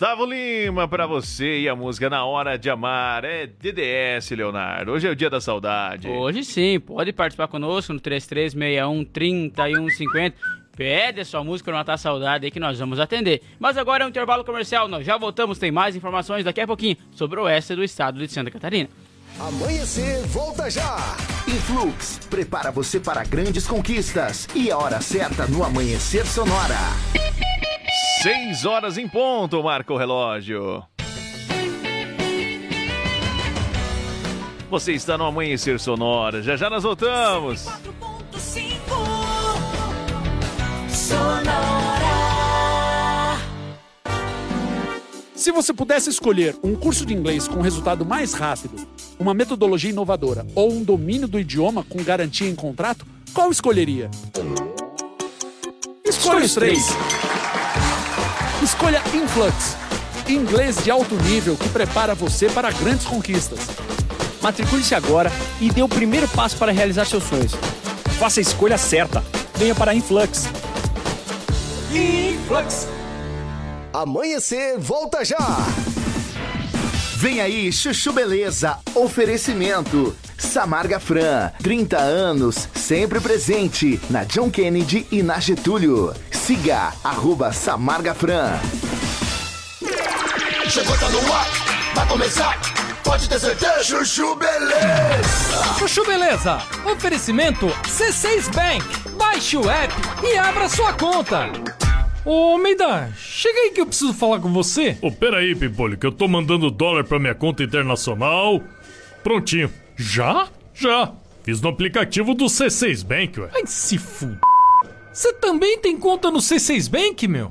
Gustavo Lima pra você e a música Na Hora de Amar. É DDS, Leonardo. Hoje é o dia da saudade. Hoje sim, pode participar conosco no 3361 3150. Pede a sua música para matar a saudade aí que nós vamos atender. Mas agora é um intervalo comercial, nós já voltamos, tem mais informações daqui a pouquinho sobre o oeste do estado de Santa Catarina. Amanhecer, volta já! Influx prepara você para grandes conquistas e a hora certa no Amanhecer Sonora. Seis horas em ponto, marca o relógio. Você está no Amanhecer Sonora. Já já nós voltamos. Sonora. Se você pudesse escolher um curso de inglês com resultado mais rápido, uma metodologia inovadora ou um domínio do idioma com garantia em contrato, qual escolheria? Escolha os três. Escolha Influx, inglês de alto nível que prepara você para grandes conquistas. Matricule-se agora e dê o primeiro passo para realizar seus sonhos. Faça a escolha certa. Venha para Influx. Influx. Amanhecer, volta já! Vem aí, Chuchu Beleza. Oferecimento. Samarga Fran, 30 anos, sempre presente na John Kennedy e na Getúlio. Siga, arroba Samarga Fran. Chegou, tá no ar, vai começar, pode ter certeza. Chuchu Beleza! Chuchu Beleza. Oferecimento C6 Bank. Baixe o app e abra sua conta. Ô, Meida, chega aí que eu preciso falar com você. Ô, peraí, Pimpolho, que eu tô mandando dólar pra minha conta internacional. Prontinho. Já? Já. Fiz no aplicativo do C6 Bank, ué. Ai, se f... Você também tem conta no C6 Bank, meu?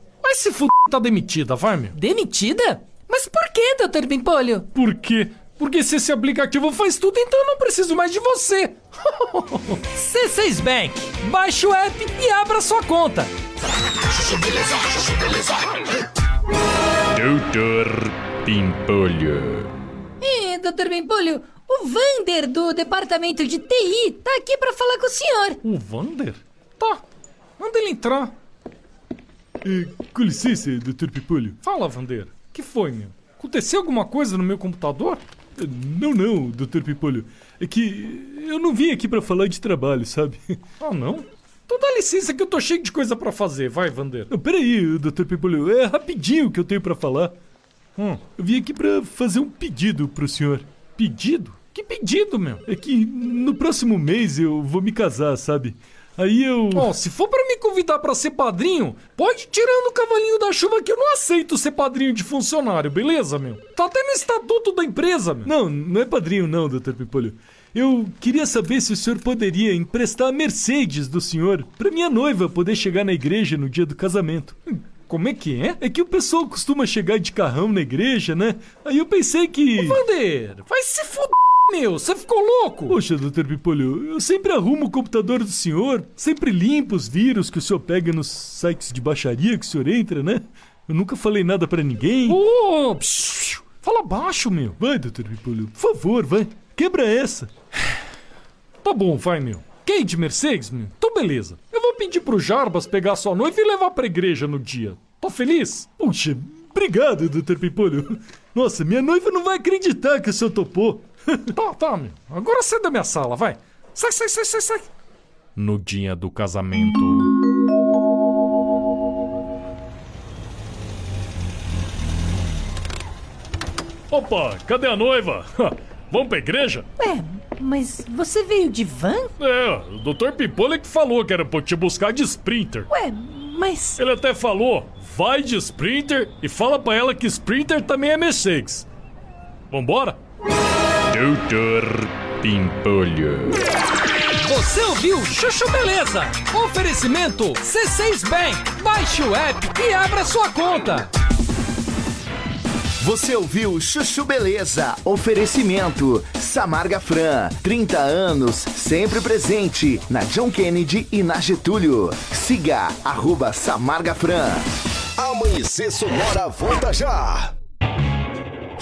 Mas se f... tá demitida, vai, meu. Demitida? Mas por que, Dr. Pimpolho? Por quê? Porque se esse aplicativo faz tudo, então eu não preciso mais de você. C6 Bank. Baixe o app e abra sua conta. Doutor Pimpolho. Ih, Dr. Pimpolho, o Vander do departamento de TI tá aqui pra falar com o senhor. O Vander? Tá. Manda ele entrar. Eh, com licença, Dr. Pimpolho. Fala, Vander. que foi, meu? Aconteceu alguma coisa no meu computador? Eh, Não, não, Dr. Pimpolho. É que eu não vim aqui pra falar de trabalho, sabe? Ah, não? Então dá licença que eu tô cheio de coisa pra fazer. Vai, Vander. Não, peraí, Dr. Pimpolho. É rapidinho que eu tenho pra falar. Hum. Eu vim aqui pra fazer um pedido pro senhor. Pedido? Que pedido, meu? É que no próximo mês eu vou me casar, sabe? Aí eu. Ó, se for pra me convidar pra ser padrinho, pode ir tirando o cavalinho da chuva que eu não aceito ser padrinho de funcionário, beleza, meu? Tá até no estatuto da empresa, meu. Não, não é padrinho não, Dr. Pimpolho. Eu queria saber se o senhor poderia emprestar a Mercedes do senhor pra minha noiva poder chegar na igreja no dia do casamento. Como é que é? É que o pessoal costuma chegar de carrão na igreja, né? Aí eu pensei que. Ô, Vander, vai se fuder, meu. Você ficou louco? Poxa, Dr. Pipolho, eu sempre arrumo o computador do senhor, sempre limpo os vírus que o senhor pega nos sites de baixaria que o senhor entra, né? Eu nunca falei nada pra ninguém. Psiu, fala baixo, meu. Vai, Dr. Pipolho, por favor, vai. Quebra essa. Tá bom, vai, meu. Quem de Mercedes, meu? Então beleza. Eu vou pedir pro Jarbas pegar sua noiva e levar pra igreja no dia. Tá feliz? Puxa, obrigado, Dr. Pipolho. Nossa, minha noiva não vai acreditar que o senhor topou. tá, tá, meu. Agora sai da minha sala, vai. Sai, sai, sai, sai, sai. No dia do casamento. Opa, cadê a noiva? Vamos pra igreja? Ué, mas você veio de van? É, o Dr. Pimpolho é que falou que era pra eu te buscar de Sprinter. Ué, mas. Ele até falou, vai de Sprinter e fala pra ela que Sprinter também é Mercedes. Vambora? Doutor Pimpolho. Você ouviu Chuchu Beleza? Oferecimento C6 Bank. Baixe o app e abra sua conta. Você ouviu Chuchu Beleza? Oferecimento Samarga Fran, 30 anos, sempre presente na John Kennedy e na Getúlio. Siga arroba Samarga Fran. Amanhecer Sonora volta já.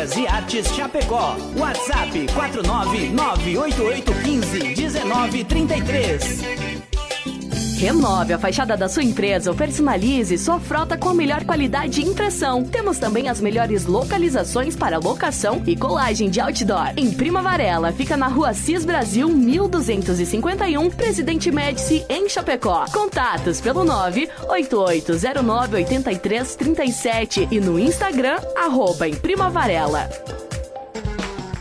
E Artes Chapecó. WhatsApp 49988151933. Renove a fachada da sua empresa ou personalize sua frota com a melhor qualidade de impressão. Temos também as melhores localizações para locação e colagem de outdoor. Em Prima Varela, fica na rua Cis Brasil 1251, Presidente Médici, em Chapecó. Contatos pelo 988098337 e no Instagram, arroba em Prima Varela.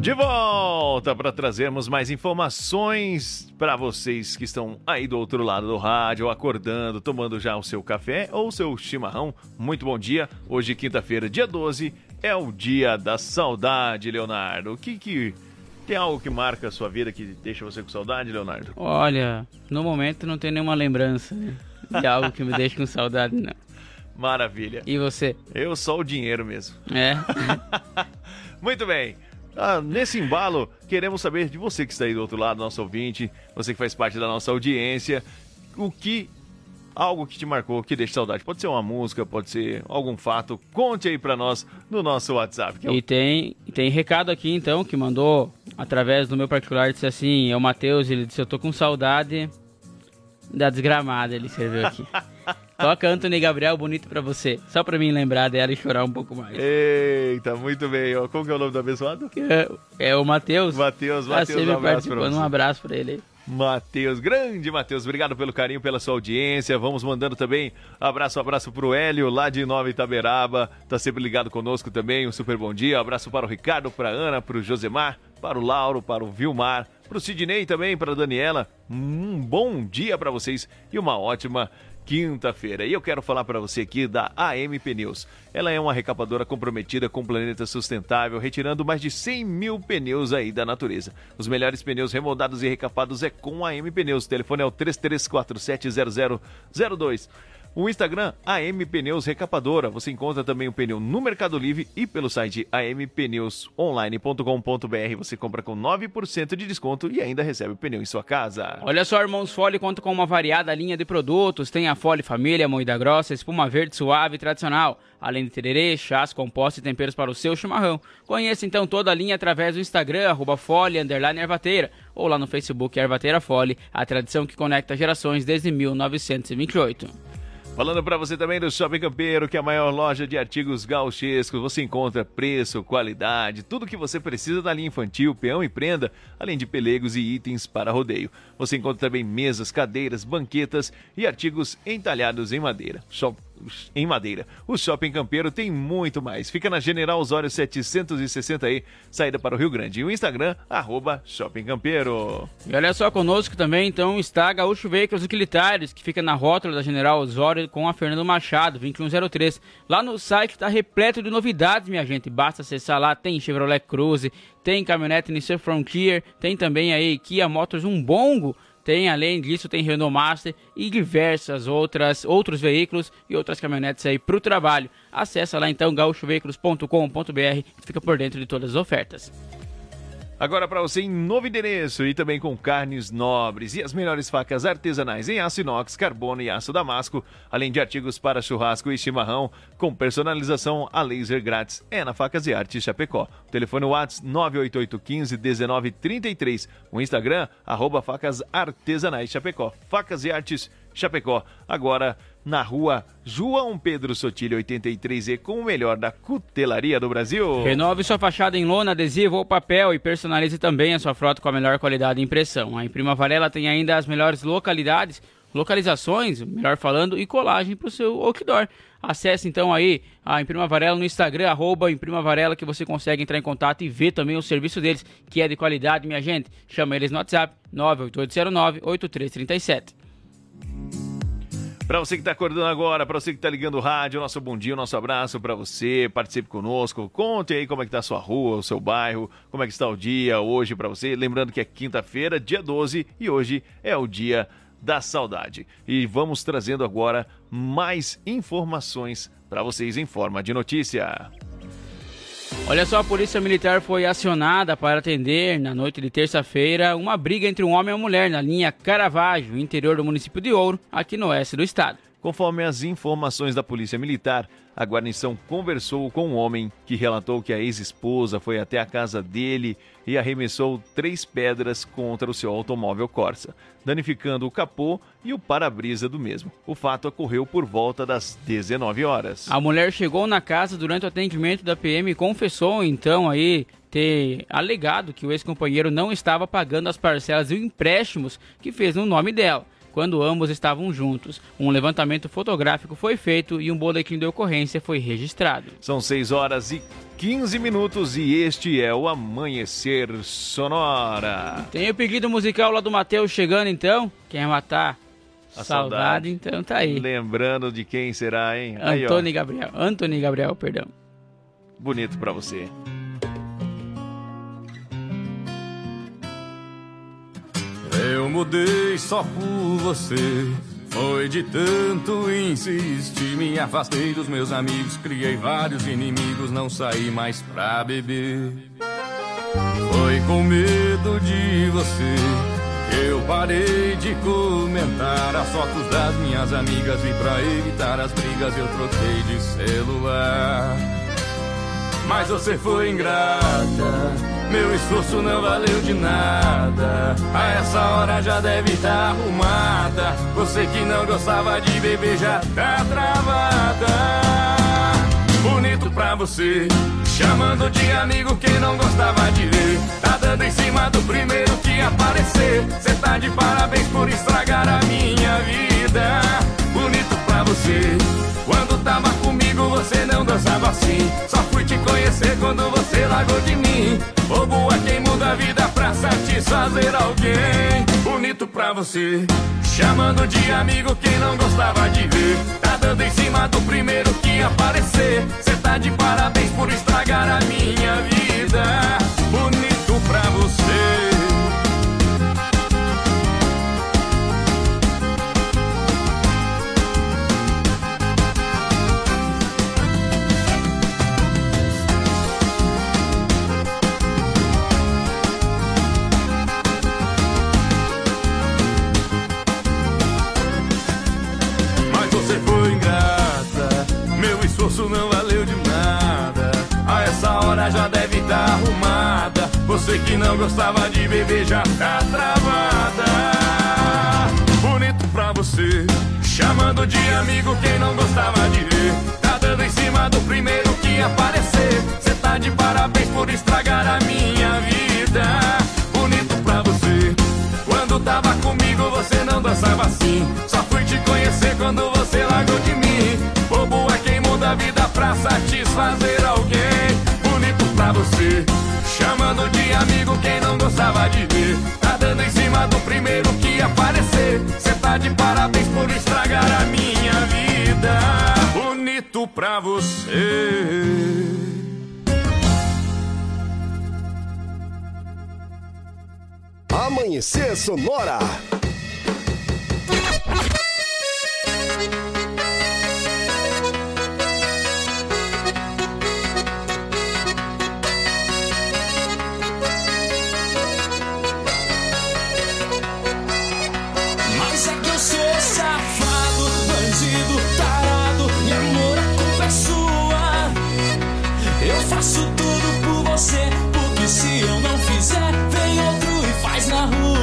De volta para trazermos mais informações para vocês que estão aí do outro lado do rádio, acordando, tomando já o seu café ou o seu chimarrão. Muito bom dia. Hoje, quinta-feira, dia 12, é o dia da saudade, Leonardo. O que que tem algo que marca a sua vida que deixa você com saudade, Leonardo? Olha, no momento não tem nenhuma lembrança né, de algo que me deixe com saudade, não. Maravilha. E você? Eu só o dinheiro mesmo. É. Muito bem. Ah, nesse embalo, queremos saber de você que está aí do outro lado, nosso ouvinte, você que faz parte da nossa audiência, o que algo que te marcou, que deixa saudade. Pode ser uma música, pode ser algum fato. Conte aí para nós no nosso WhatsApp. É o... E tem, tem recado aqui então que mandou através do meu particular disse assim, é o Matheus, ele disse eu tô com saudade da desgramada, ele escreveu aqui. Toca Anthony Gabriel bonito pra você. Só pra mim lembrar dela e chorar um pouco mais. Eita, muito bem. ó. Como que é o nome do abençoado? É, é o Matheus. Matheus, Tá Matheus, um abraço pra você. Um abraço pra ele aí. Matheus, grande Matheus, obrigado pelo carinho, pela sua audiência. Vamos mandando também abraço, abraço pro Hélio, lá de Nova Itaberaba, tá sempre ligado conosco também. Um super bom dia. Abraço para o Ricardo, para a Ana, para o Josemar, para o Lauro, para o Vilmar, para o Sidney também, para a Daniela. Um bom dia para vocês e uma ótima quinta-feira. E eu quero falar para você aqui da AM Pneus. Ela é uma recapadora comprometida com o planeta sustentável, retirando mais de 100 mil pneus aí da natureza. Os melhores pneus remoldados e recapados é com a AM Pneus. O telefone é o 33470002. O Instagram AM Pneus Recapadora. Você encontra também o pneu no Mercado Livre e pelo site ampneusonline.com.br. Você compra com 9% de desconto e ainda recebe o pneu em sua casa. Olha só, Irmãos Fole conta com uma variada linha de produtos. Tem a Fole Família, moída grossa, espuma verde suave e tradicional. Além de tererê, chás, compostos e temperos para o seu chimarrão. Conheça então toda a linha através do Instagram, arroba Fole, Ervateira. Ou lá no Facebook, Ervateira Fole, a tradição que conecta gerações desde 1928. Falando para você também do Shopping Campeiro, que é a maior loja de artigos gauchescos. Você encontra preço, qualidade, tudo que você precisa da linha infantil, peão e prenda, além de pelegos e itens para rodeio. Você encontra também mesas, cadeiras, banquetas e artigos entalhados em madeira. Shop em madeira. O Shopping Campeiro tem muito mais. Fica na General Osório 760E, saída para o Rio Grande. E o Instagram, arroba Shopping Campeiro. E olha só conosco também, então, está Gaúcho Veículos Utilitários, que fica na rótula da General Osório com a Fernando Machado, 2103. Lá no site está repleto de novidades, minha gente. Basta acessar lá, tem Chevrolet Cruze, tem caminhonete Nissan Frontier, tem também aí Kia Motors um bongo. Tem, além disso, tem Renault Master e diversas outras outros veículos e outras caminhonetes aí para o trabalho. Acesse lá então gaúchoveículos.com.br e fica por dentro de todas as ofertas. Agora para você em novo endereço e também com carnes nobres e as melhores facas artesanais em aço inox, carbono e aço damasco, além de artigos para churrasco e chimarrão, com personalização a laser grátis. É na Facas e Arte Chapecó. O telefone WhatsApp 98815 1933. O Instagram, arroba Facas Artesanais Chapecó. Facas e Artes Chapecó. Agora na rua João Pedro Sotilho 83E com o melhor da cutelaria do Brasil. Renove sua fachada em lona, adesivo ou papel e personalize também a sua frota com a melhor qualidade de impressão. A Imprima Varela tem ainda as melhores localidades, localizações, melhor falando, e colagem para o seu outdoor. Acesse então aí a Imprima Varela no Instagram, arroba Imprima Varela, que você consegue entrar em contato e ver também o serviço deles, que é de qualidade, minha gente. Chama eles no WhatsApp 98809-8337. Para você que está acordando agora, para você que está ligando o rádio, nosso bom dia, nosso abraço para você, participe conosco, conte aí como é que tá a sua rua, o seu bairro, como é que está o dia hoje para você. Lembrando que é quinta-feira, dia 12, e hoje é o dia da saudade. E vamos trazendo agora mais informações para vocês em forma de notícia. Olha só, a Polícia Militar foi acionada para atender, na noite de terça-feira, uma briga entre um homem e uma mulher na linha Caravaggio, interior do município de Ouro, aqui no oeste do estado. Conforme as informações da Polícia Militar, a guarnição conversou com um homem que relatou que a ex-esposa foi até a casa dele e arremessou três pedras contra o seu automóvel Corsa, danificando o capô e o para-brisa do mesmo. O fato ocorreu por volta das 19 horas. A mulher chegou na casa durante o atendimento da PM e confessou então aí ter alegado que o ex-companheiro não estava pagando as parcelas e empréstimos que fez no nome dela quando ambos estavam juntos. Um levantamento fotográfico foi feito e um boletim de ocorrência foi registrado. São 6 horas e 15 minutos e este é o Amanhecer Sonora. Tem o pedido musical lá do Matheus chegando então. Quer matar? A saudade, saudade. então tá aí. Lembrando de quem será, hein? Antônio Gabriel. Antônio Gabriel, perdão. Bonito pra você. Eu mudei só por você. Foi de tanto insistir. Me afastei dos meus amigos, criei vários inimigos, não saí mais pra beber. Foi com medo de você que eu parei de comentar as fotos das minhas amigas e pra evitar as brigas eu troquei de celular. Mas você foi ingrata Meu esforço não valeu de nada. A essa hora já deve estar arrumada. Você que não gostava de beber já tá travada. Bonito pra você, chamando de amigo quem não gostava de ver. Tá dando em cima do primeiro que aparecer. Cê tá de parabéns por estragar a minha vida. Bonito pra você, quando tava comigo você não dançava assim. Só fui te conhecer quando você largou de mim. Bobo é quem muda a vida pra satisfazer alguém. Bonito pra você, chamando de amigo quem não gostava de ver. Tá dando em cima do primeiro que aparecer. Cê tá de parabéns por estragar a minha vida. Bonito pra você. Você que não gostava de beber já tá travada. Bonito pra você, chamando de amigo quem não gostava de ver. Tá dando em cima do primeiro que aparecer. Cê tá de parabéns por estragar a minha vida. Bonito pra você. Quando tava comigo você não dançava assim Só fui te conhecer quando você largou de mim Bobo é quem muda a vida pra satisfazer alguém Bonito pra você Chamando de amigo quem não gostava de ver. Tá dando em cima do primeiro que aparecer. Cê tá de parabéns por estragar a minha vida. Bonito pra você. Amanhecer Sonora. Fizer, vem outro e faz na rua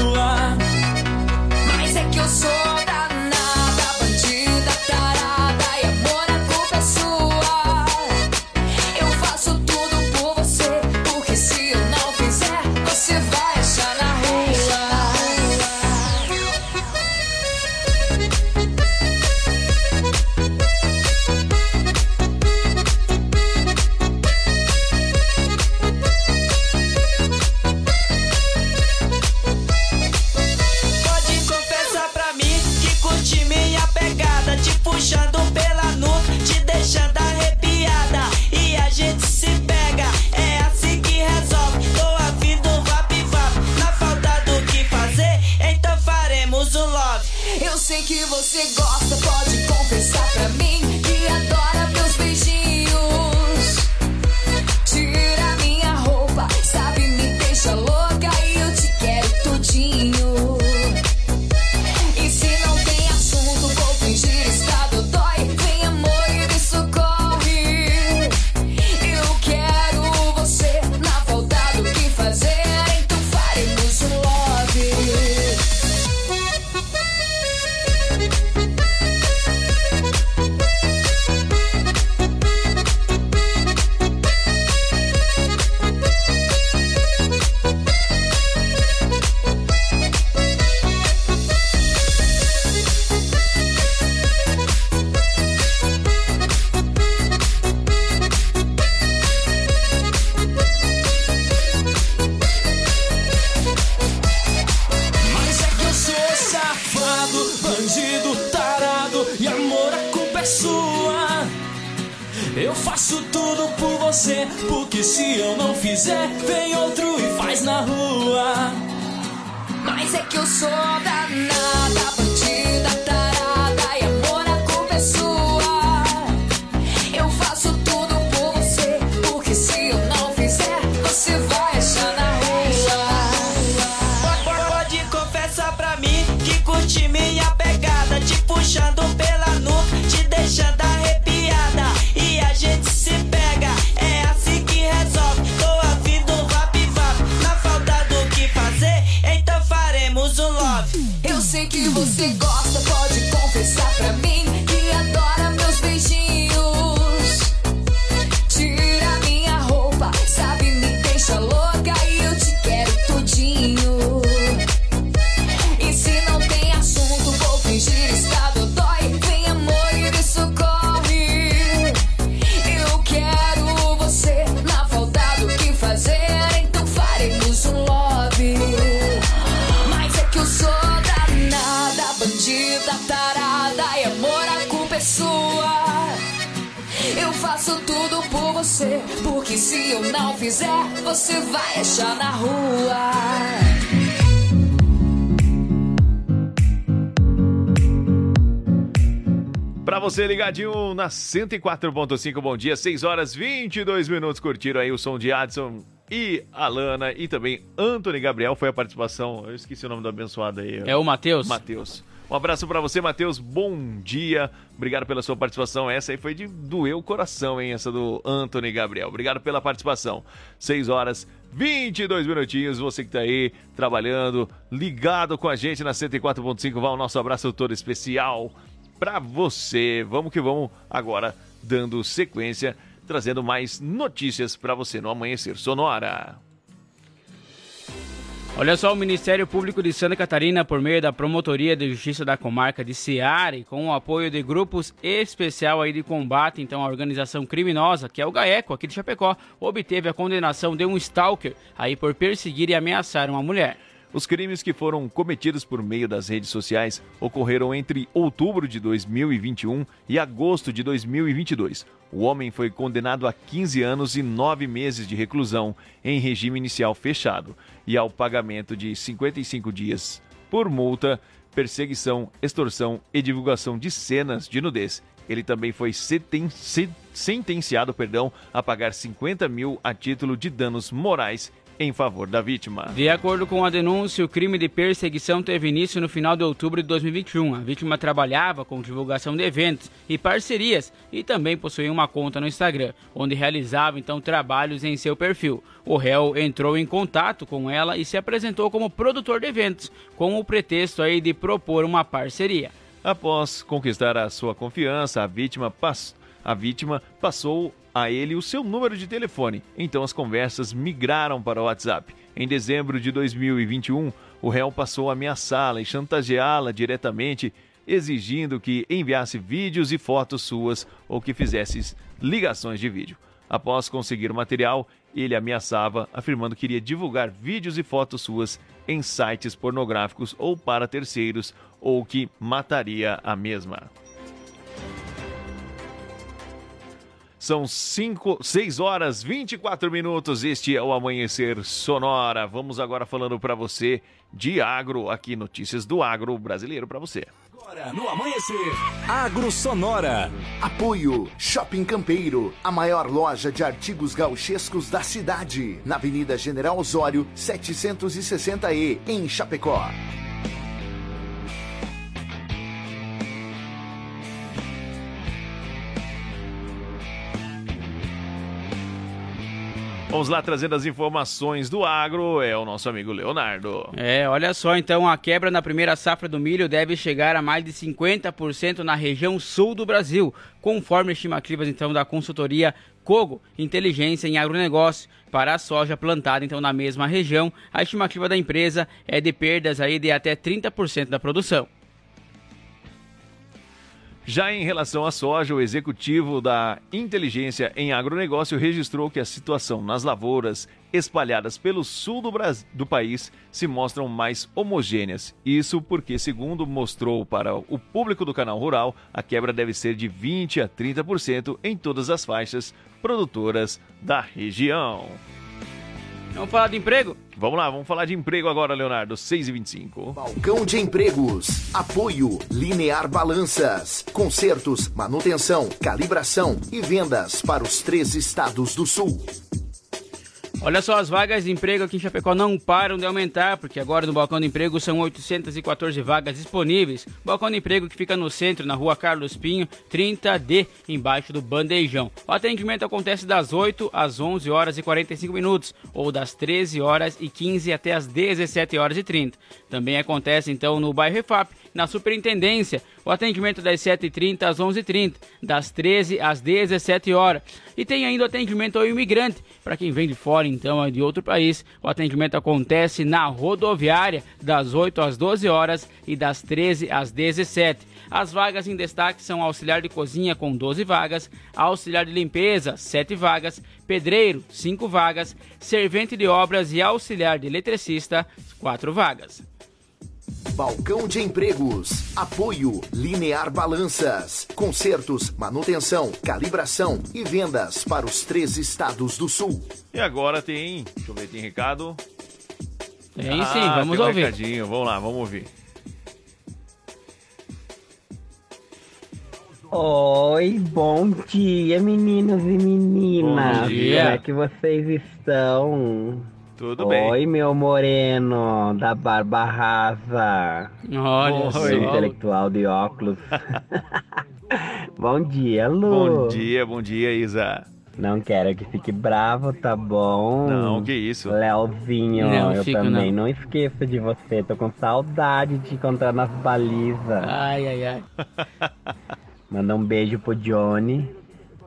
na 104.5, bom dia, 6 horas 22 minutos, curtiram aí o som de Adson e Alana e também Anthony Gabriel, foi a participação, eu esqueci o nome do abençoado aí. É o Matheus? Matheus. Um abraço para você, Matheus. Bom dia. Obrigado pela sua participação. Essa aí foi de doer o coração, hein? Essa do Anthony Gabriel. Obrigado pela participação. 6 horas 22 minutinhos. Você que tá aí trabalhando, ligado com a gente na 104.5. Vai o nosso abraço todo especial para você. Vamos que vamos agora dando sequência, trazendo mais notícias para você no Amanhecer Sonora. Olha só, o Ministério Público de Santa Catarina, por meio da Promotoria de Justiça da Comarca de Seara e com o apoio de grupos especial aí de combate então à organização criminosa, que é o GAECO, aqui de Chapecó, obteve a condenação de um stalker aí por perseguir e ameaçar uma mulher. Os crimes que foram cometidos por meio das redes sociais ocorreram entre outubro de 2021 e agosto de 2022. O homem foi condenado a 15 anos e 9 meses de reclusão em regime inicial fechado e ao pagamento de 55 dias por multa, perseguição, extorsão e divulgação de cenas de nudez. Ele também foi sentenciado perdão, a pagar 50 mil a título de danos morais em favor da vítima. De acordo com a denúncia, o crime de perseguição teve início no final de outubro de 2021. A vítima trabalhava com divulgação de eventos e parcerias e também possuía uma conta no Instagram, onde realizava então trabalhos em seu perfil. O réu entrou em contato com ela e se apresentou como produtor de eventos, com o pretexto aí de propor uma parceria. Após conquistar a sua confiança, a vítima, pass... a vítima passou a ele o seu número de telefone. Então as conversas migraram para o WhatsApp. Em dezembro de 2021, o réu passou a ameaçá-la e chantageá-la diretamente, exigindo que enviasse vídeos e fotos suas ou que fizesse ligações de vídeo. Após conseguir o material, ele ameaçava, afirmando que iria divulgar vídeos e fotos suas em sites pornográficos ou para terceiros, ou que mataria a mesma. São 5, 6 horas 24 minutos. Este é o Amanhecer Sonora. Vamos agora falando para você de agro, aqui notícias do agro brasileiro para você. Agora no Amanhecer, Agro Sonora. Apoio Shopping Campeiro, a maior loja de artigos gauchescos da cidade, na Avenida General Osório, 760E, em Chapecó. Vamos lá trazendo as informações do agro, é o nosso amigo Leonardo. É, olha só, então a quebra na primeira safra do milho deve chegar a mais de 50% na região sul do Brasil, conforme estimativas então da consultoria Cogo, Inteligência em Agronegócio, para a soja plantada então na mesma região. A estimativa da empresa é de perdas aí de até 30% da produção. Já em relação à soja, o executivo da Inteligência em Agronegócio registrou que a situação nas lavouras espalhadas pelo sul do, Brasil, do país se mostram mais homogêneas. Isso porque, segundo mostrou para o público do canal Rural, a quebra deve ser de 20 a 30% em todas as faixas produtoras da região. Vamos falar de emprego? Vamos lá, vamos falar de emprego agora, Leonardo. 6 e 25 Balcão de Empregos. Apoio Linear Balanças. Consertos, manutenção, calibração e vendas para os três estados do sul. Olha só, as vagas de emprego aqui em Chapecó não param de aumentar, porque agora no Balcão de Emprego são 814 vagas disponíveis. Balcão de Emprego que fica no centro, na rua Carlos Pinho, 30D, embaixo do Bandejão. O atendimento acontece das 8 às 11 horas e 45 minutos, ou das 13 horas e 15 até as 17 horas e 30. Também acontece então no bairro Refap, na Superintendência, o atendimento das 7h30 às 11h30, das 13 às 17 horas. E tem ainda o atendimento ao imigrante, para quem vem de fora, então, de outro país. O atendimento acontece na rodoviária, das 8 às 12 horas e das 13 às 17. As vagas em destaque são auxiliar de cozinha com 12 vagas, auxiliar de limpeza, 7 vagas, pedreiro, 5 vagas, servente de obras e auxiliar de eletricista, 4 vagas. Balcão de Empregos. Apoio Linear Balanças. Consertos, manutenção, calibração e vendas para os três estados do sul. E agora tem. Deixa eu ver, tem recado. Tem sim, Ah, vamos tem um ouvir. recadinho. Vamos lá, vamos ouvir. Oi, bom dia, meninos e meninas. Bom dia. Como é que vocês estão? Tudo Oi, bem. meu moreno da barba rasa. Olha só. intelectual de óculos. bom dia, Lu. Bom dia, bom dia, Isa. Não quero que fique bravo, tá bom? Não, que isso. Leozinho, Não, eu fico também não. não. esqueço de você. Tô com saudade de te encontrar nas balizas. Ai, ai, ai. Manda um beijo pro Johnny.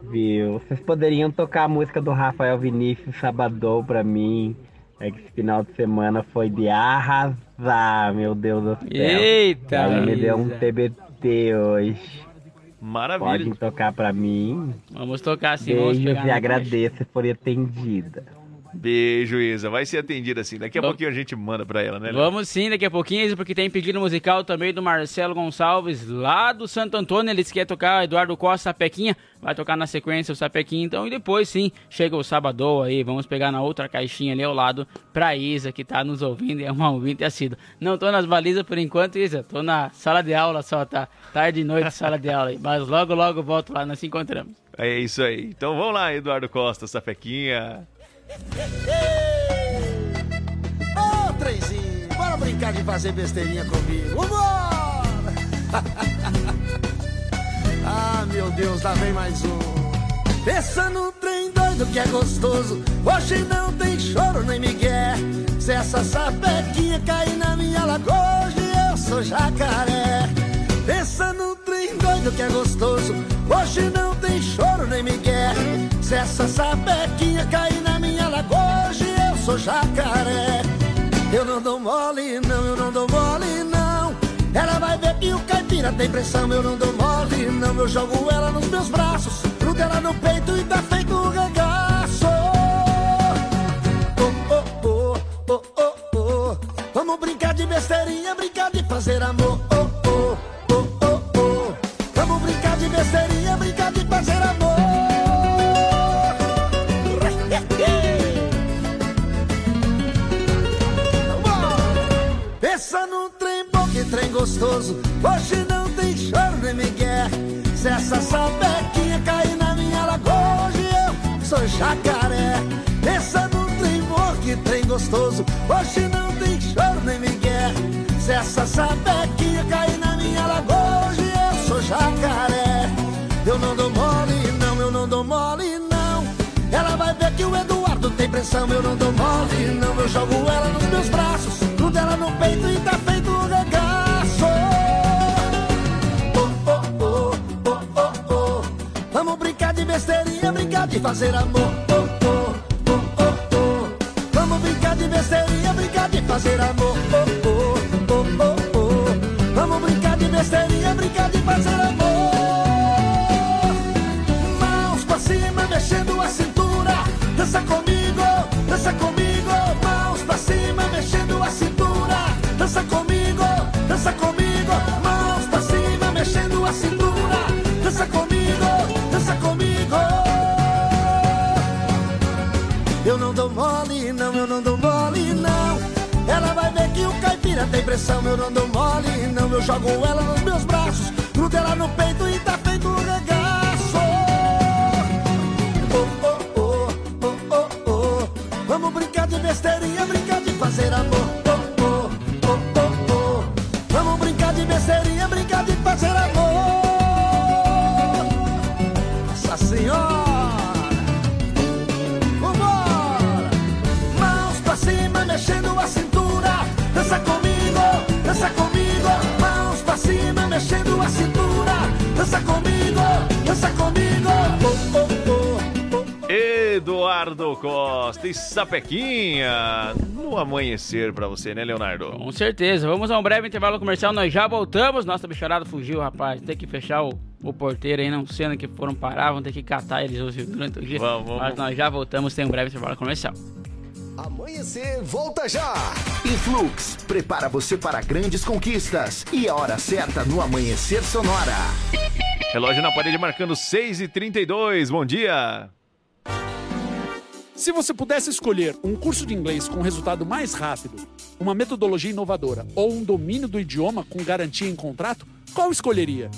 Viu? Vocês poderiam tocar a música do Rafael Vinícius Sabadão pra mim. É que esse final de semana foi de arrasar, meu Deus do céu. Eita, Ele me deu um. TBT hoje. Maravilha. Podem tocar pra mim. Vamos tocar sim, vamos Beijos pegar e agradeço for atendida. Beijo, Isa. Vai ser atendida assim. Daqui a pouquinho a gente manda pra ela, né? Léo? Vamos sim, daqui a pouquinho, isso porque tem pedido musical também do Marcelo Gonçalves, lá do Santo Antônio. Ele disse que quer tocar Eduardo Costa Sapequinha. Vai tocar na sequência o Sapequinha, então. E depois sim, chega o Sabadão aí. Vamos pegar na outra caixinha ali ao lado pra Isa, que tá nos ouvindo e é uma ouvinte assídua. Não tô nas balizas por enquanto, Isa. Tô na sala de aula só, tá? Tarde e noite, sala de aula aí. Mas logo, logo volto lá, nós se encontramos. É isso aí. Então vamos lá, Eduardo Costa, Safequinha. Ô, trenzinho, bora brincar de fazer besteirinha comigo. Vambora! ah, meu Deus, lá vem mais um. Pensa num trem doido que é gostoso. Hoje não tem choro nem migué. Se essa sapequinha cair na minha lagoa, hoje eu sou jacaré. Pensa num trem doido que é gostoso. Hoje não tem choro nem migué. Se essa sapequinha cair na lagoa, hoje eu sou jacaré. Eu não dou mole, não, eu não dou mole, não. Ela vai ver que o caipira tem pressão, eu não dou mole, não. Eu jogo ela nos meus braços, grudo ela no peito e tá feito um regaço. Oh, oh, oh, oh, oh, oh. Vamos brincar de besteirinha, brincar de fazer amor. Oh, gostoso. Hoje não tem choro nem migué. Se essa sapequinha cair na minha lagoa, hoje eu sou jacaré. Pensa num trem bom, que trem gostoso. Hoje não tem choro nem migué. Se essa sapequinha cair na minha lagoa, hoje eu sou jacaré. Eu não dou mole, não, eu não dou mole, não. Ela vai ver que o Eduardo tem pressão, eu não dou mole, não. Eu jogo ela nos meus braços, grudo ela no peito e tá feito besteirinha, brincar de fazer amor. Oh, oh, oh, oh, oh. Vamos brincar de besteirinha, brincar de fazer amor. Oh, oh, oh, oh, oh. Vamos brincar de besteirinha, brincar de fazer amor. Mãos pra cima, mexendo a cintura. Dança comigo, dou mole, não. Ela vai ver que o caipira tem pressão, eu não dou mole, não. Eu jogo ela nos meus braços, grudo ela no peito e tá feito um regaço. Oh, oh, oh, oh, oh, oh. Vamos brincar de besteirinha, brincar de fazer amor. Dança comigo, dança comigo. Mãos pra cima, mexendo a cintura. Dança comigo, dança comigo. Oh, oh, oh. Eduardo Costa e Sapequinha no amanhecer pra você, né, Leonardo? Com certeza. Vamos a um breve intervalo comercial, nós já voltamos. Nossa bicharada fugiu, rapaz. Tem que fechar o, o porteiro aí, não sendo que foram parar, vão ter que catar eles hoje durante o dia. Vamos, vamos. Mas nós já voltamos, tem um breve intervalo comercial. Amanhecer, volta já! Influx, prepara você para grandes conquistas. E a hora certa no Amanhecer Sonora. Relógio na parede marcando 6h32. Bom dia! Se você pudesse escolher um curso de inglês com resultado mais rápido, uma metodologia inovadora ou um domínio do idioma com garantia em contrato, qual escolheria?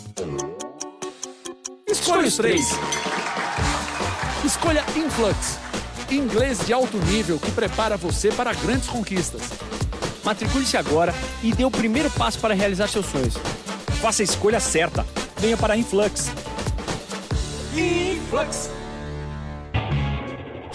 Escolha os três. Escolha Influx, inglês de alto nível que prepara você para grandes conquistas. Matricule-se agora e dê o primeiro passo para realizar seus sonhos. Faça a escolha certa. Venha para a Influx. Influx.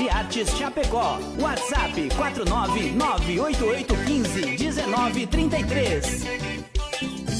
Facas e artes Chapecó. WhatsApp 49988151933.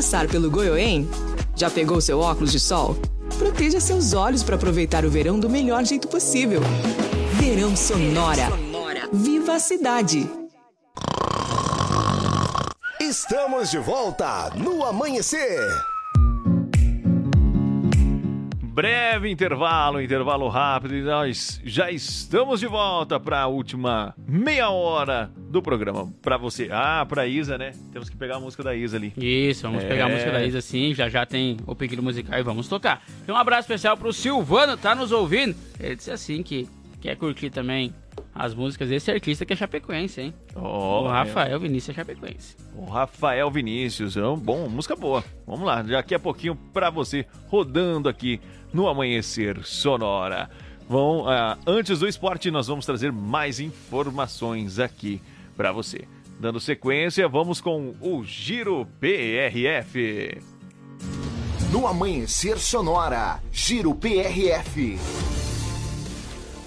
Passar pelo Goiôem? Já pegou seu óculos de sol? Proteja seus olhos para aproveitar o verão do melhor jeito possível. Verão Sonora. Viva a cidade! Estamos de volta no Amanhecer. Breve intervalo, intervalo rápido e nós já estamos de volta para a última meia hora do programa. Para você, ah, para Isa, né? Temos que pegar a música da Isa ali. Isso, vamos É. pegar a música da Isa sim, já já tem o pedido musical e vamos tocar. E um abraço especial pro Silvano, tá nos ouvindo? Ele disse assim que quer curtir também as músicas desse artista que é chapecoense, hein? Ó, o Rafael Vinícius é chapecoense. O Rafael Vinícius, é um bom, música boa. Vamos lá, daqui a pouquinho para você rodando aqui no Amanhecer Sonora. Bom, ah, antes do esporte, nós vamos trazer mais informações aqui para você. Dando sequência, vamos com o Giro PRF. No Amanhecer Sonora, Giro PRF.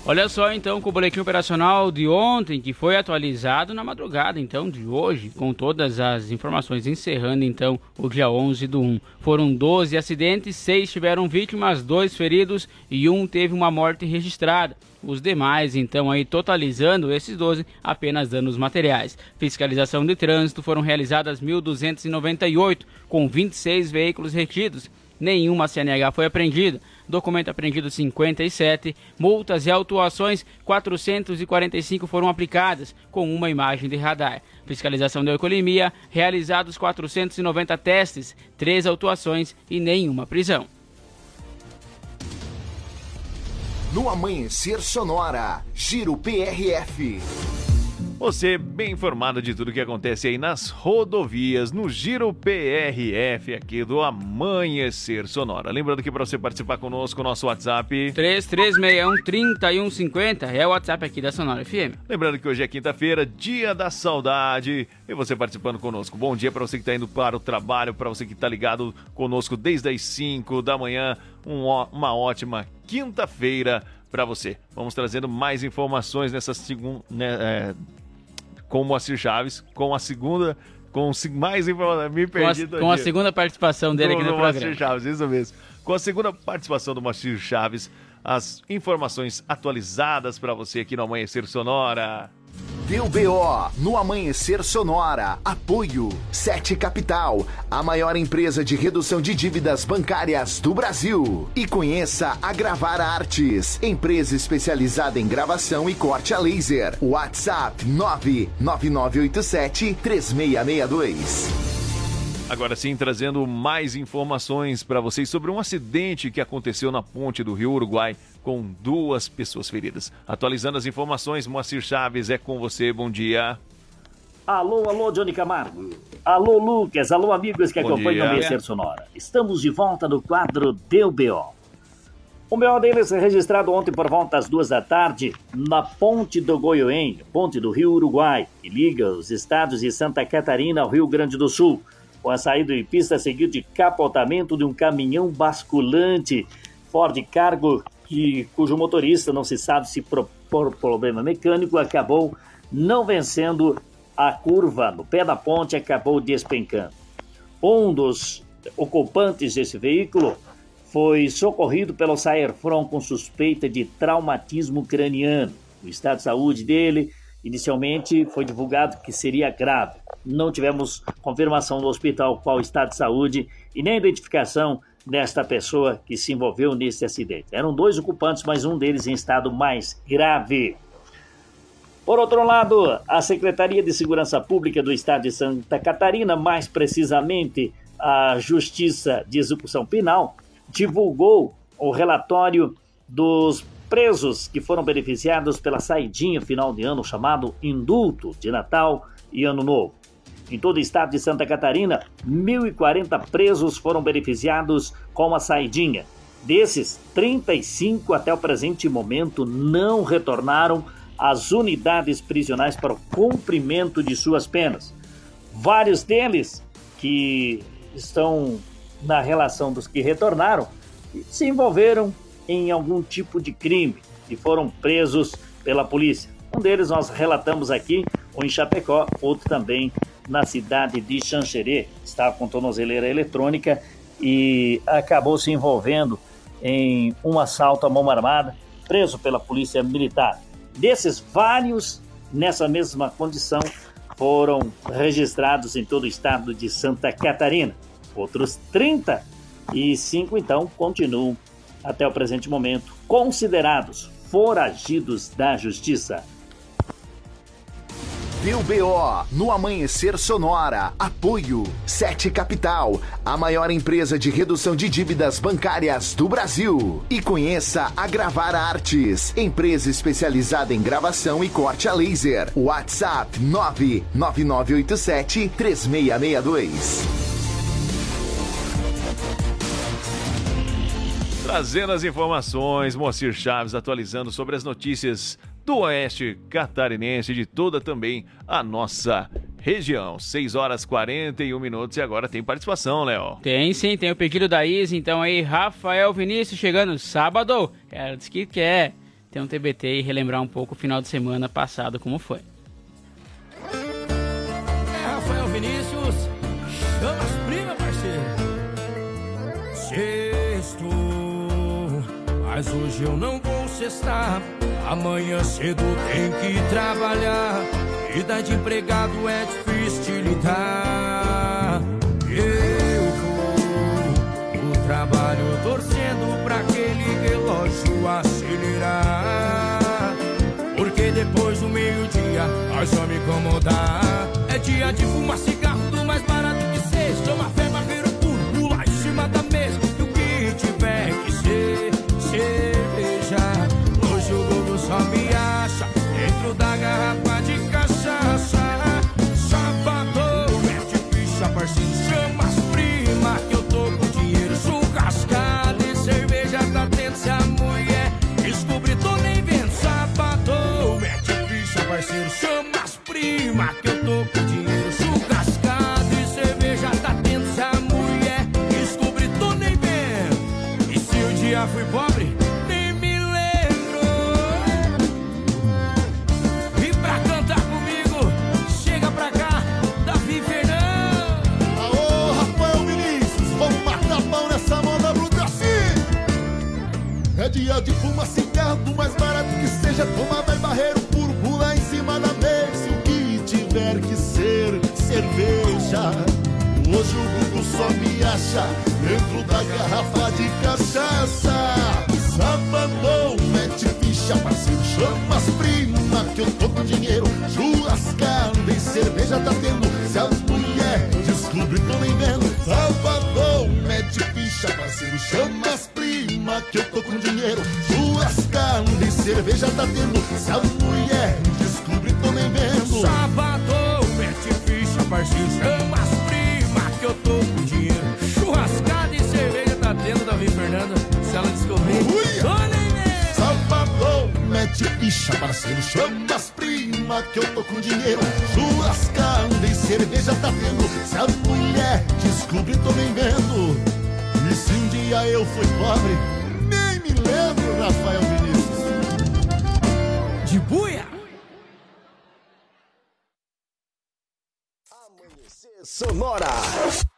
Olha só então com o boletim operacional de ontem, que foi atualizado na madrugada então de hoje, com todas as informações, encerrando então o dia 11 do 1. Foram 12 acidentes, 6 tiveram vítimas, 2 feridos e um teve uma morte registrada. Os demais, então, aí totalizando esses 12, apenas danos materiais. Fiscalização de trânsito foram realizadas 1.298, com 26 veículos retidos. Nenhuma CNH foi apreendida. Documento apreendido 57. Multas e autuações 445 foram aplicadas, com uma imagem de radar. Fiscalização de alcoolemia, realizados 490 testes, 3 autuações e nenhuma prisão. no Amanhecer Sonora. Giro PRF. Você bem informado de tudo que acontece aí nas rodovias, no Giro PRF aqui do Amanhecer Sonora. Lembrando que para você participar conosco, nosso WhatsApp 3361-3150 é o WhatsApp aqui da Sonora FM. Lembrando que hoje é quinta-feira, dia da saudade, e você participando conosco. Bom dia para você que está indo para o trabalho, para você que está ligado conosco desde as 5 da manhã. Um uma ótima quinta-feira para você. Vamos trazendo mais informações nessa segunda. Né, é, com o Moacir Chaves, com a segunda. Com mais informações. Me Com a, perdi com a segunda participação dele aqui no Moacir programa. Chaves, isso mesmo. Com a segunda participação do Moacir Chaves, as informações atualizadas para você aqui no Amanhecer Sonora. Deu BO no Amanhecer Sonora. Apoio 7 Capital, a maior empresa de redução de dívidas bancárias do Brasil. E conheça a Gravar Artes, empresa especializada em gravação e corte a laser. WhatsApp 99987 3662. Agora sim, trazendo mais informações para vocês sobre um acidente que aconteceu na ponte do Rio Uruguai com duas pessoas feridas. Atualizando as informações, Moacir Chaves é com você. Bom dia. Alô, alô, Johnny Camargo. Alô, Lucas. Alô, amigos que Bom acompanham dia. o Amanhecer Sonora. Estamos de volta no quadro Deu BO. O BO deles é registrado ontem por volta das duas da tarde na Ponte do Goiôenho, ponte do Rio Uruguai, que liga os estados de Santa Catarina ao Rio Grande do Sul, com a saída de pista seguida de capotamento de um caminhão basculante Ford Cargo, que, cujo motorista não se sabe se por, por problema mecânico acabou não vencendo a curva no pé da ponte acabou despencando. Um dos ocupantes desse veículo foi socorrido pelo Saerfron com suspeita de traumatismo craniano. O estado de saúde dele, inicialmente, foi divulgado que seria grave. Não tivemos confirmação no hospital qual estado de saúde e nem identificação desta pessoa que se envolveu nesse acidente. Eram dois ocupantes, mas um deles em estado mais grave. Por outro lado, a Secretaria de Segurança Pública do Estado de Santa Catarina, mais precisamente a Justiça de Execução Penal, divulgou o relatório dos presos que foram beneficiados pela saidinha final de ano chamado indulto de Natal e Ano Novo. Em todo o estado de Santa Catarina, 1.040 presos foram beneficiados com a saidinha. Desses, 35 até o presente momento não retornaram às unidades prisionais para o cumprimento de suas penas. Vários deles que estão na relação dos que retornaram se envolveram em algum tipo de crime e foram presos pela polícia. Um deles nós relatamos aqui, um em Chapecó, outro também na cidade de Xanxerê, estava com tornozeleira eletrônica e acabou se envolvendo em um assalto à mão armada, preso pela polícia militar. Desses vários, nessa mesma condição, foram registrados em todo o estado de Santa Catarina. Outros 35, então, continuam até o presente momento considerados foragidos da justiça. Deu BO no Amanhecer Sonora. Apoio 7 Capital, a maior empresa de redução de dívidas bancárias do Brasil. E conheça a Gravar Artes, empresa especializada em gravação e corte a laser. WhatsApp 99987 3662. Trazendo as informações, Moacir Chaves atualizando sobre as notícias do Oeste Catarinense e de toda também a nossa região. 6 horas 41 minutos e agora tem participação, Léo. Tem sim, tem o pedido da Isa, então aí, Rafael Vinícius chegando sábado. Ela disse que quer ter um TBT e relembrar um pouco o final de semana passado como foi. É Rafael Vinícius, chama as primas, parceiro. Sexto, mas hoje eu não vou cestar. Amanhã cedo tem que trabalhar. Vida de empregado é difícil lidar. Eu vou o trabalho torcendo pra aquele relógio acelerar. Porque depois do meio-dia nós vamos incomodar. É dia de fumar cigarro mais barato que seja. Toma, vai barreiro puro, pula em cima da mesa. O que tiver que ser cerveja. Hoje o Google só me acha dentro da garrafa de cachaça. Sabadão, mete ficha, parceiro, chama as prima que eu tô com dinheiro. Churrascada e cerveja tá tendo. Se a mulher descobre, tô nem vendo. Sabadão, mete ficha, parceiro, chama as prima que eu tô com dinheiro. Churrascada e cerveja tá tendo. Se a mulher descobre, tô nem vendo. Sábado, mete ficha, parceiro, chama as prima que eu tô com dinheiro. Churrascada e cerveja tá tendo, Davi Fernando. Se ela descobrir, tô nem vendo. Sabadão, mete ficha, parceiro, chama as prima que eu tô com dinheiro. Churrascada e cerveja tá tendo. Se a mulher descobre, tô nem vendo. E se um dia eu fui pobre, nem me lembro, Rafael Vinícius. De buia! Sonora.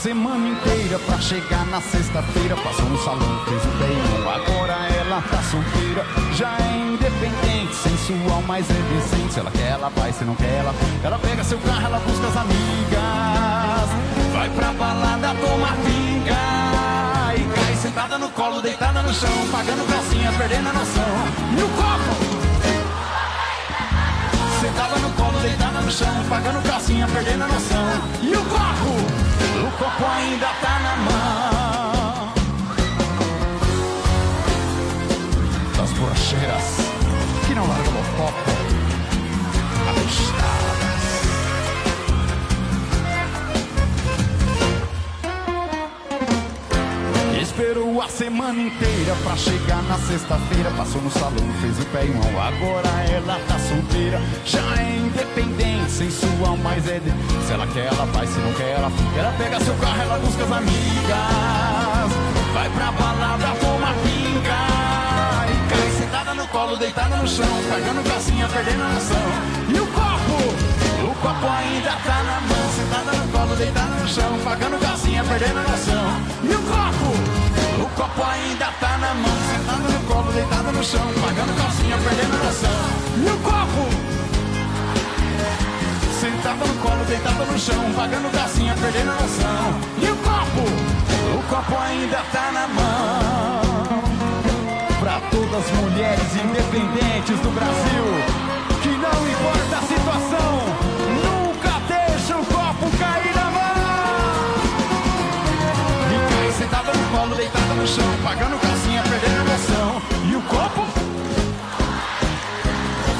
Semana inteira pra chegar na sexta-feira. Passou no salão, fez o bem. Agora ela tá solteira, já é independente, sensual, mas é decente. Se ela quer, ela vai, se não quer, ela. Ela pega seu carro, ela busca as amigas. Vai pra balada, toma pinga. E cai sentada no colo, deitada no chão, pagando calcinha, perdendo a noção. E o copo? Sentada no colo, deitada no chão, pagando calcinha, perdendo a noção. E o copo? O copo ainda tá na mão. Das brocheiras que não largam o copo. Abastadas. Esperou a semana inteira pra chegar na sexta-feira. Passou no salão, fez o pé e mão. Agora ela tá solteira, já é independente, sensual, mas é de... Se ela quer, ela vai, se não quer, ela fica. Ela pega seu carro, ela busca as amigas. Vai pra balada, toma pinga. E cai sentada no colo, deitada no chão, pagando calcinha, perdendo a noção. E o copo? O copo ainda tá na mão, sentada no colo, deitada no chão, pagando calcinha, perdendo a noção. E o copo? O copo ainda tá na mão, sentada no colo, deitada no chão, pagando calcinha, perdendo noção. E o copo? Sentada no colo, deitada no chão, pagando calcinha, perdendo noção. E o copo? O copo ainda tá na mão. Pra todas as mulheres independentes do Brasil, deitada no chão, pagando calcinha, perdendo a noção. E o copo?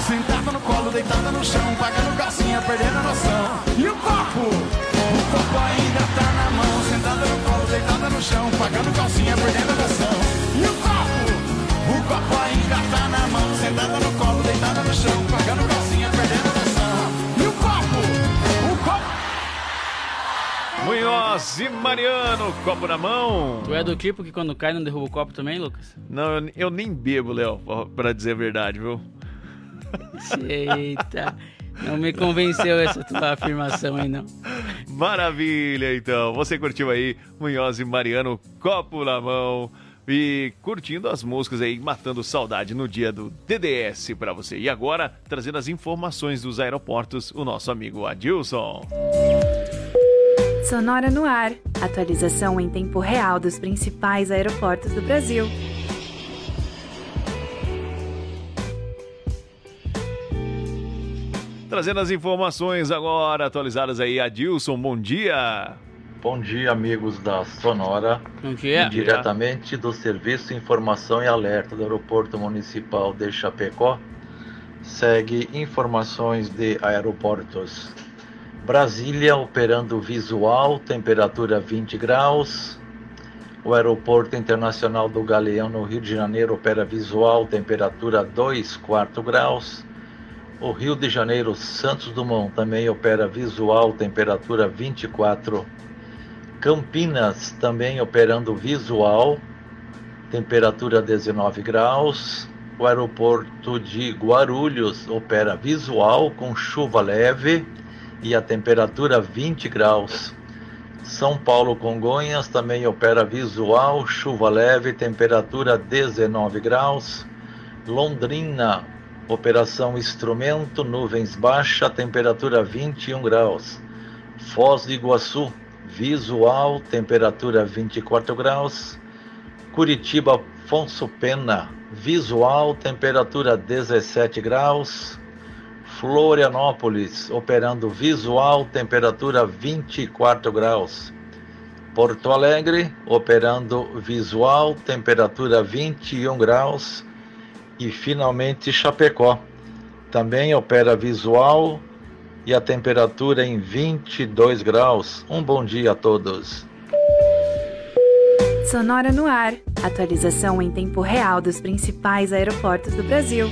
Sentada no colo, deitada no chão, pagando calcinha, perdendo noção. E o copo? O copo ainda tá na mão, sentada no colo, deitada no chão, pagando calcinha, perdendo noção. E o copo? O copo ainda tá na mão, sentada no colo, deitada no chão, pagando Munhoz e Mariano, copo na mão. Tu é do tipo que quando cai não derruba o copo também, Lucas? Não, eu, eu nem bebo, Léo, pra- dizer a verdade, viu? Eita, não me convenceu essa tua afirmação aí, não. Maravilha, então. Você curtiu aí Munhoz e Mariano, copo na mão. E curtindo as músicas aí, matando saudade no dia do DDS pra você. E agora, trazendo as informações dos aeroportos, o nosso amigo Adilson. Sonora no ar. Atualização em tempo real dos principais aeroportos do Brasil. Trazendo as informações agora atualizadas aí, Adilson, bom dia. Bom dia, amigos da Sonora. Bom dia. Diretamente do Serviço Informação e Alerta do Aeroporto Municipal de Chapecó, segue informações de aeroportos. Brasília operando visual, temperatura 20 graus. O Aeroporto Internacional do Galeão, no Rio de Janeiro, opera visual, temperatura 2, 4 graus. O Rio de Janeiro, Santos Dumont, também opera visual, temperatura 24. Campinas, também operando visual, temperatura 19 graus. O aeroporto de Guarulhos opera visual com chuva leve e a temperatura 20 graus. São Paulo Congonhas também opera visual, chuva leve, temperatura 19 graus. Londrina, operação instrumento, nuvens baixa, temperatura 21 graus. Foz do Iguaçu, visual, temperatura 24 graus. Curitiba, Afonso Pena, visual, temperatura 17 graus. Florianópolis, operando visual, temperatura 24 graus. Porto Alegre, operando visual, temperatura 21 graus. E finalmente Chapecó, também opera visual e a temperatura em 22 graus. Um bom dia a todos. Sonora no ar. Atualização em tempo real dos principais aeroportos do Brasil.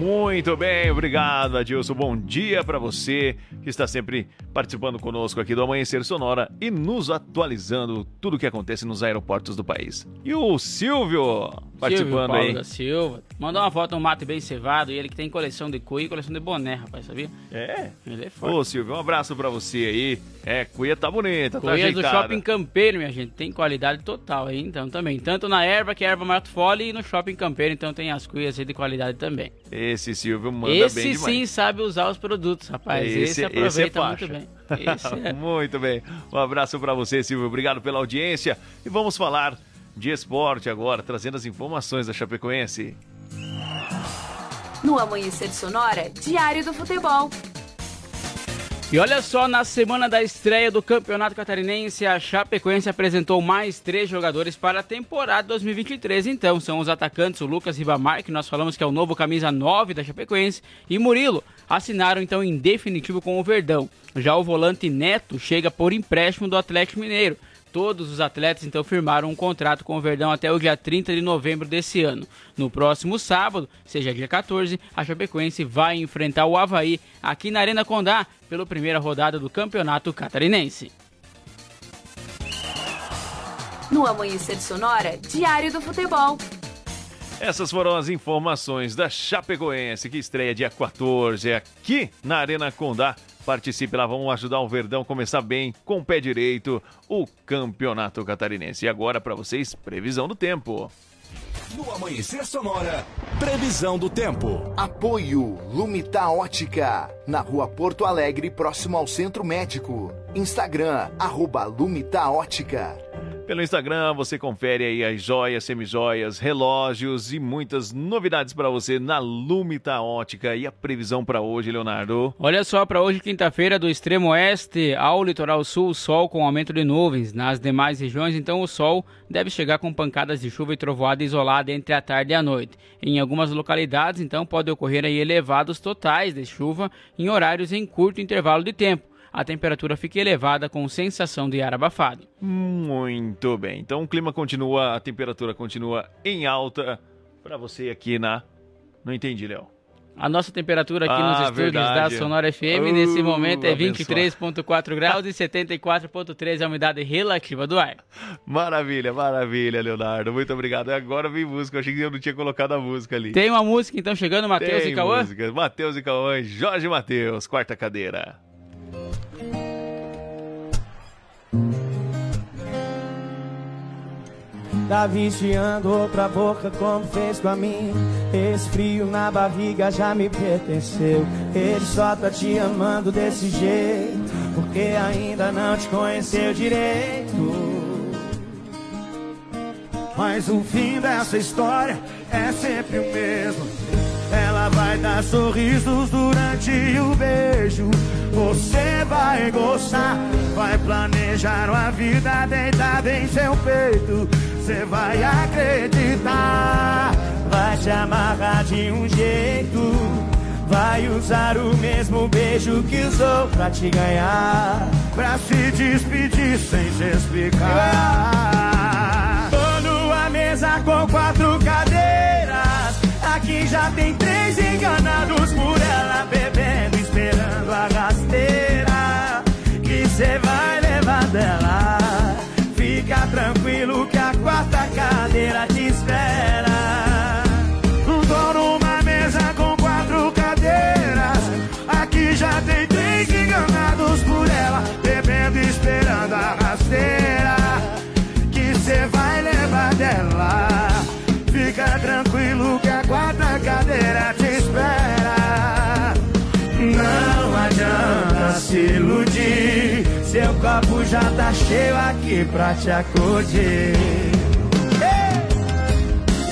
Muito bem, obrigado, Adilson. Bom dia para você que está sempre participando conosco aqui do Amanhecer Sonora e nos atualizando tudo o que acontece nos aeroportos do país. E o Silvio participando Silvio Paulo aí. da Silva. Mandou uma foto um mate bem cevado e ele que tem coleção de cuia e coleção de boné, rapaz, sabia? É? Ele é forte. Ô, Silvio, um abraço para você aí. É, cuia tá bonita, tá Cuias do ajeitada. Shopping Campeiro, minha gente. Tem qualidade total aí, então também. Tanto na erva, que é erva Mato Fole, e no Shopping Campeiro, então tem as cuias aí de qualidade também. Esse Silvio manda esse bem demais. sim sabe usar os produtos, rapaz. Esse, aproveita muito bem. Esse é. Muito bem. Um abraço para você, Silvio. Obrigado pela audiência. E vamos falar de esporte agora, trazendo as informações da Chapecoense. No Amanhecer Sonora, Diário do Futebol. E olha só, na semana da estreia do Campeonato Catarinense, a Chapecoense apresentou mais três jogadores para a temporada 2023. Então, são os atacantes, o Lucas Ribamar, que nós falamos que é o novo camisa 9 da Chapecoense, e Murilo, assinaram então em definitivo com o Verdão. Já o volante Neto chega por empréstimo do Atlético Mineiro. Todos os atletas então firmaram um contrato com o Verdão até o dia 30 de novembro desse ano. No próximo sábado, seja dia 14, a Chapecoense vai enfrentar o Havaí aqui na Arena Condá pela primeira rodada do Campeonato Catarinense. No Amanhecer Sonora, Diário do Futebol. Essas foram as informações da Chapecoense, que estreia dia 14 aqui na Arena Condá. Participe lá, vamos ajudar o Verdão a começar bem, com o pé direito, o Campeonato Catarinense. E agora para vocês, previsão do tempo. No Amanhecer Sonora, previsão do tempo. Apoio Lumita Ótica, na rua Porto Alegre, próximo ao Centro Médico. Instagram, arroba Lumita Ótica. Pelo Instagram você confere aí as joias, semijoias, relógios e muitas novidades para você na Lumita Ótica. E a previsão para hoje, Leonardo? Olha só, para hoje, quinta-feira, do extremo oeste ao litoral sul, sol com aumento de nuvens. Nas demais regiões, então, o sol deve chegar com pancadas de chuva e trovoada isolada entre a tarde e a noite. Em algumas localidades, então, pode ocorrer aí elevados totais de chuva em horários em curto intervalo de tempo. A temperatura fica elevada com sensação de ar abafado. Muito bem. Então o clima continua, a temperatura continua em alta para você aqui na. Não entendi, Léo. A nossa temperatura aqui Ah, nos estúdios verdade. da Sonora FM Uh, nesse momento é abençoado. 23,4 graus e 74,3 a umidade relativa do ar. Maravilha, maravilha, Leonardo. Muito obrigado. Agora vem música. Eu achei que eu não tinha colocado a música ali. Tem uma música então chegando, Matheus e Cauã? Matheus e Cauã, Jorge Matheus, quarta cadeira. Tá viciando pra boca como fez com a mim. Esse frio na barriga já me pertenceu. Ele só tá te amando desse jeito Porque ainda não te conheceu direito. Mas o fim dessa história é sempre o mesmo Ela vai dar sorrisos durante o beijo. Você vai gostar, vai planejar uma vida deitada em seu peito. Você vai acreditar, vai te amarrar de um jeito. Vai usar o mesmo beijo que usou pra te ganhar. Pra se despedir sem se explicar. Tô numa mesa com quatro. Aqui já tem três enganados por ela, bebendo, esperando a rasteira. Que cê vai levar dela. Fica tranquilo que a quarta cadeira se iludir. Seu copo já tá cheio aqui pra te acudir.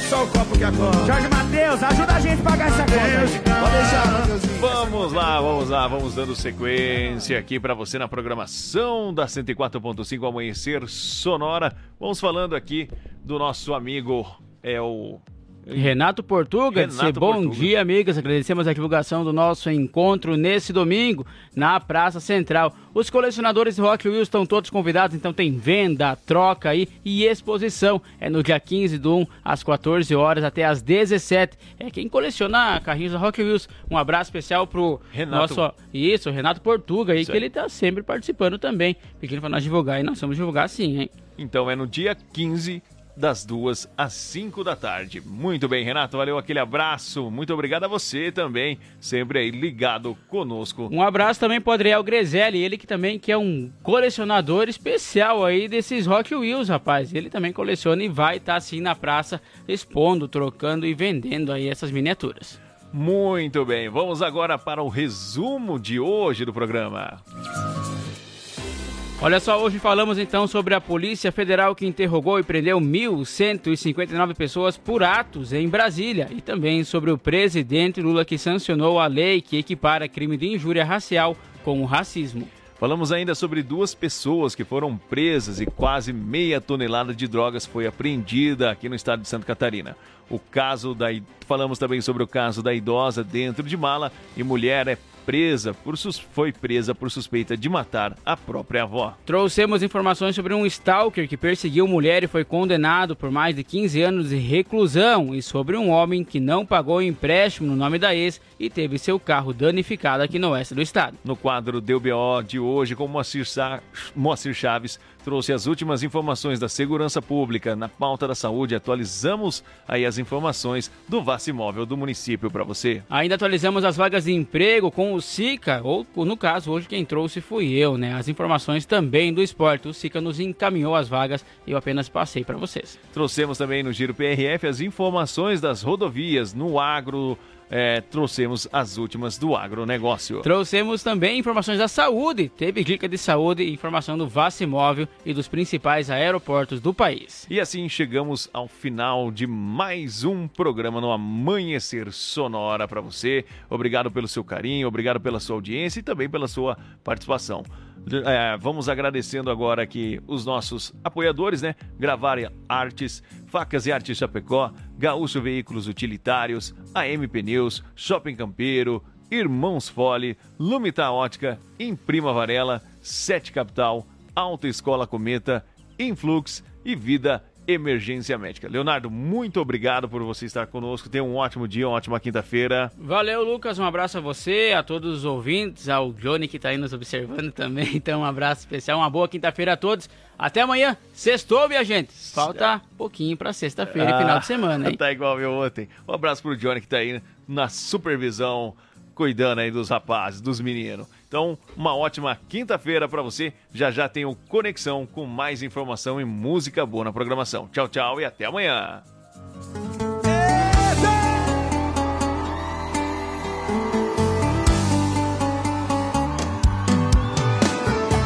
Só o copo que acorda. Jorge Matheus, ajuda a gente a pagar essa conta. Pode deixar, Vamos lá, vamos lá, vamos dando sequência aqui para você na programação da 104.5 Amanhecer Sonora. Vamos falando aqui do nosso amigo, é o Renato Portuga, Renato disse, bom Portuga. dia, amigas. Agradecemos a divulgação do nosso encontro nesse domingo na Praça Central. Os colecionadores de Rock Wheels estão todos convidados, então tem venda, troca aí e exposição. É no dia 15 do 1, às 14 horas até às 17. É quem coleciona carrinhos da Rock Wheels. Um abraço especial pro Renato. nosso. Isso, Renato Portuga aí, que ele tá sempre participando também. Pedindo pra nós divulgar e nós vamos divulgar sim, hein? Então é no dia 15 das duas às 5 da tarde. Muito bem, Renato, valeu aquele abraço. Muito obrigado a você também, sempre aí ligado conosco. Um abraço também pro Adriel Grezelli, ele que também que é um colecionador especial aí desses Rock Wheels, rapaz. Ele também coleciona e vai estar assim na praça expondo, trocando e vendendo aí essas miniaturas. Muito bem, vamos agora para o resumo de hoje do programa. Olha só, hoje falamos então sobre a Polícia Federal que interrogou e prendeu 1.159 pessoas por atos em Brasília e também sobre o presidente Lula que sancionou a lei que equipara crime de injúria racial com o racismo. Falamos ainda sobre duas pessoas que foram presas e quase meia tonelada de drogas foi apreendida aqui no estado de Santa Catarina. O caso da falamos também sobre o caso da idosa dentro de mala e mulher é presa por sus... foi presa por suspeita de matar a própria avó. Trouxemos informações sobre um stalker que perseguiu mulher e foi condenado por mais de 15 anos de reclusão e sobre um homem que não pagou empréstimo no nome da ex e teve seu carro danificado aqui no oeste do estado. No quadro Deu BO de hoje, com Moacir, Sa... Moacir Chaves, trouxe as últimas informações da segurança pública. Na pauta da saúde, atualizamos aí as informações do Vacimóvel do município para você. Ainda atualizamos as vagas de emprego com o Sica, ou no caso, hoje quem trouxe fui eu, né? As informações também do esporte. O Sica nos encaminhou as vagas e eu apenas passei para vocês. Trouxemos também no Giro PRF as informações das rodovias no agro. É, trouxemos as últimas do agronegócio. Trouxemos também informações da saúde. Teve dica de saúde e informação do Vacimóvel e dos principais aeroportos do país. E assim chegamos ao final de mais um programa no Amanhecer Sonora para você. Obrigado pelo seu carinho, obrigado pela sua audiência e também pela sua participação. É, vamos agradecendo agora aqui os nossos apoiadores, né? Gravar Artes, Facas e Artes Chapecó, Gaúcho Veículos Utilitários, AM Pneus, Shopping Campeiro, Irmãos Fole, Lumita Ótica, Imprima Varela, Sete Capital, Alta Escola Cometa, Influx e Vida Emergência Médica. Leonardo, muito obrigado por você estar conosco. Tenha um ótimo dia, uma ótima quinta-feira. Valeu, Lucas. Um abraço a você, a todos os ouvintes, ao Johnny que está aí nos observando também. Então, um abraço especial, uma boa quinta-feira a todos. Até amanhã. Sextou, minha gente. Falta pouquinho para sexta-feira e final de semana, hein? Tá igual eu ontem. Um abraço pro Johnny que tá aí na supervisão, cuidando aí dos rapazes, dos meninos. Então, uma ótima quinta-feira para você. Já já tenho conexão com mais informação e música boa na programação. Tchau, tchau e até amanhã.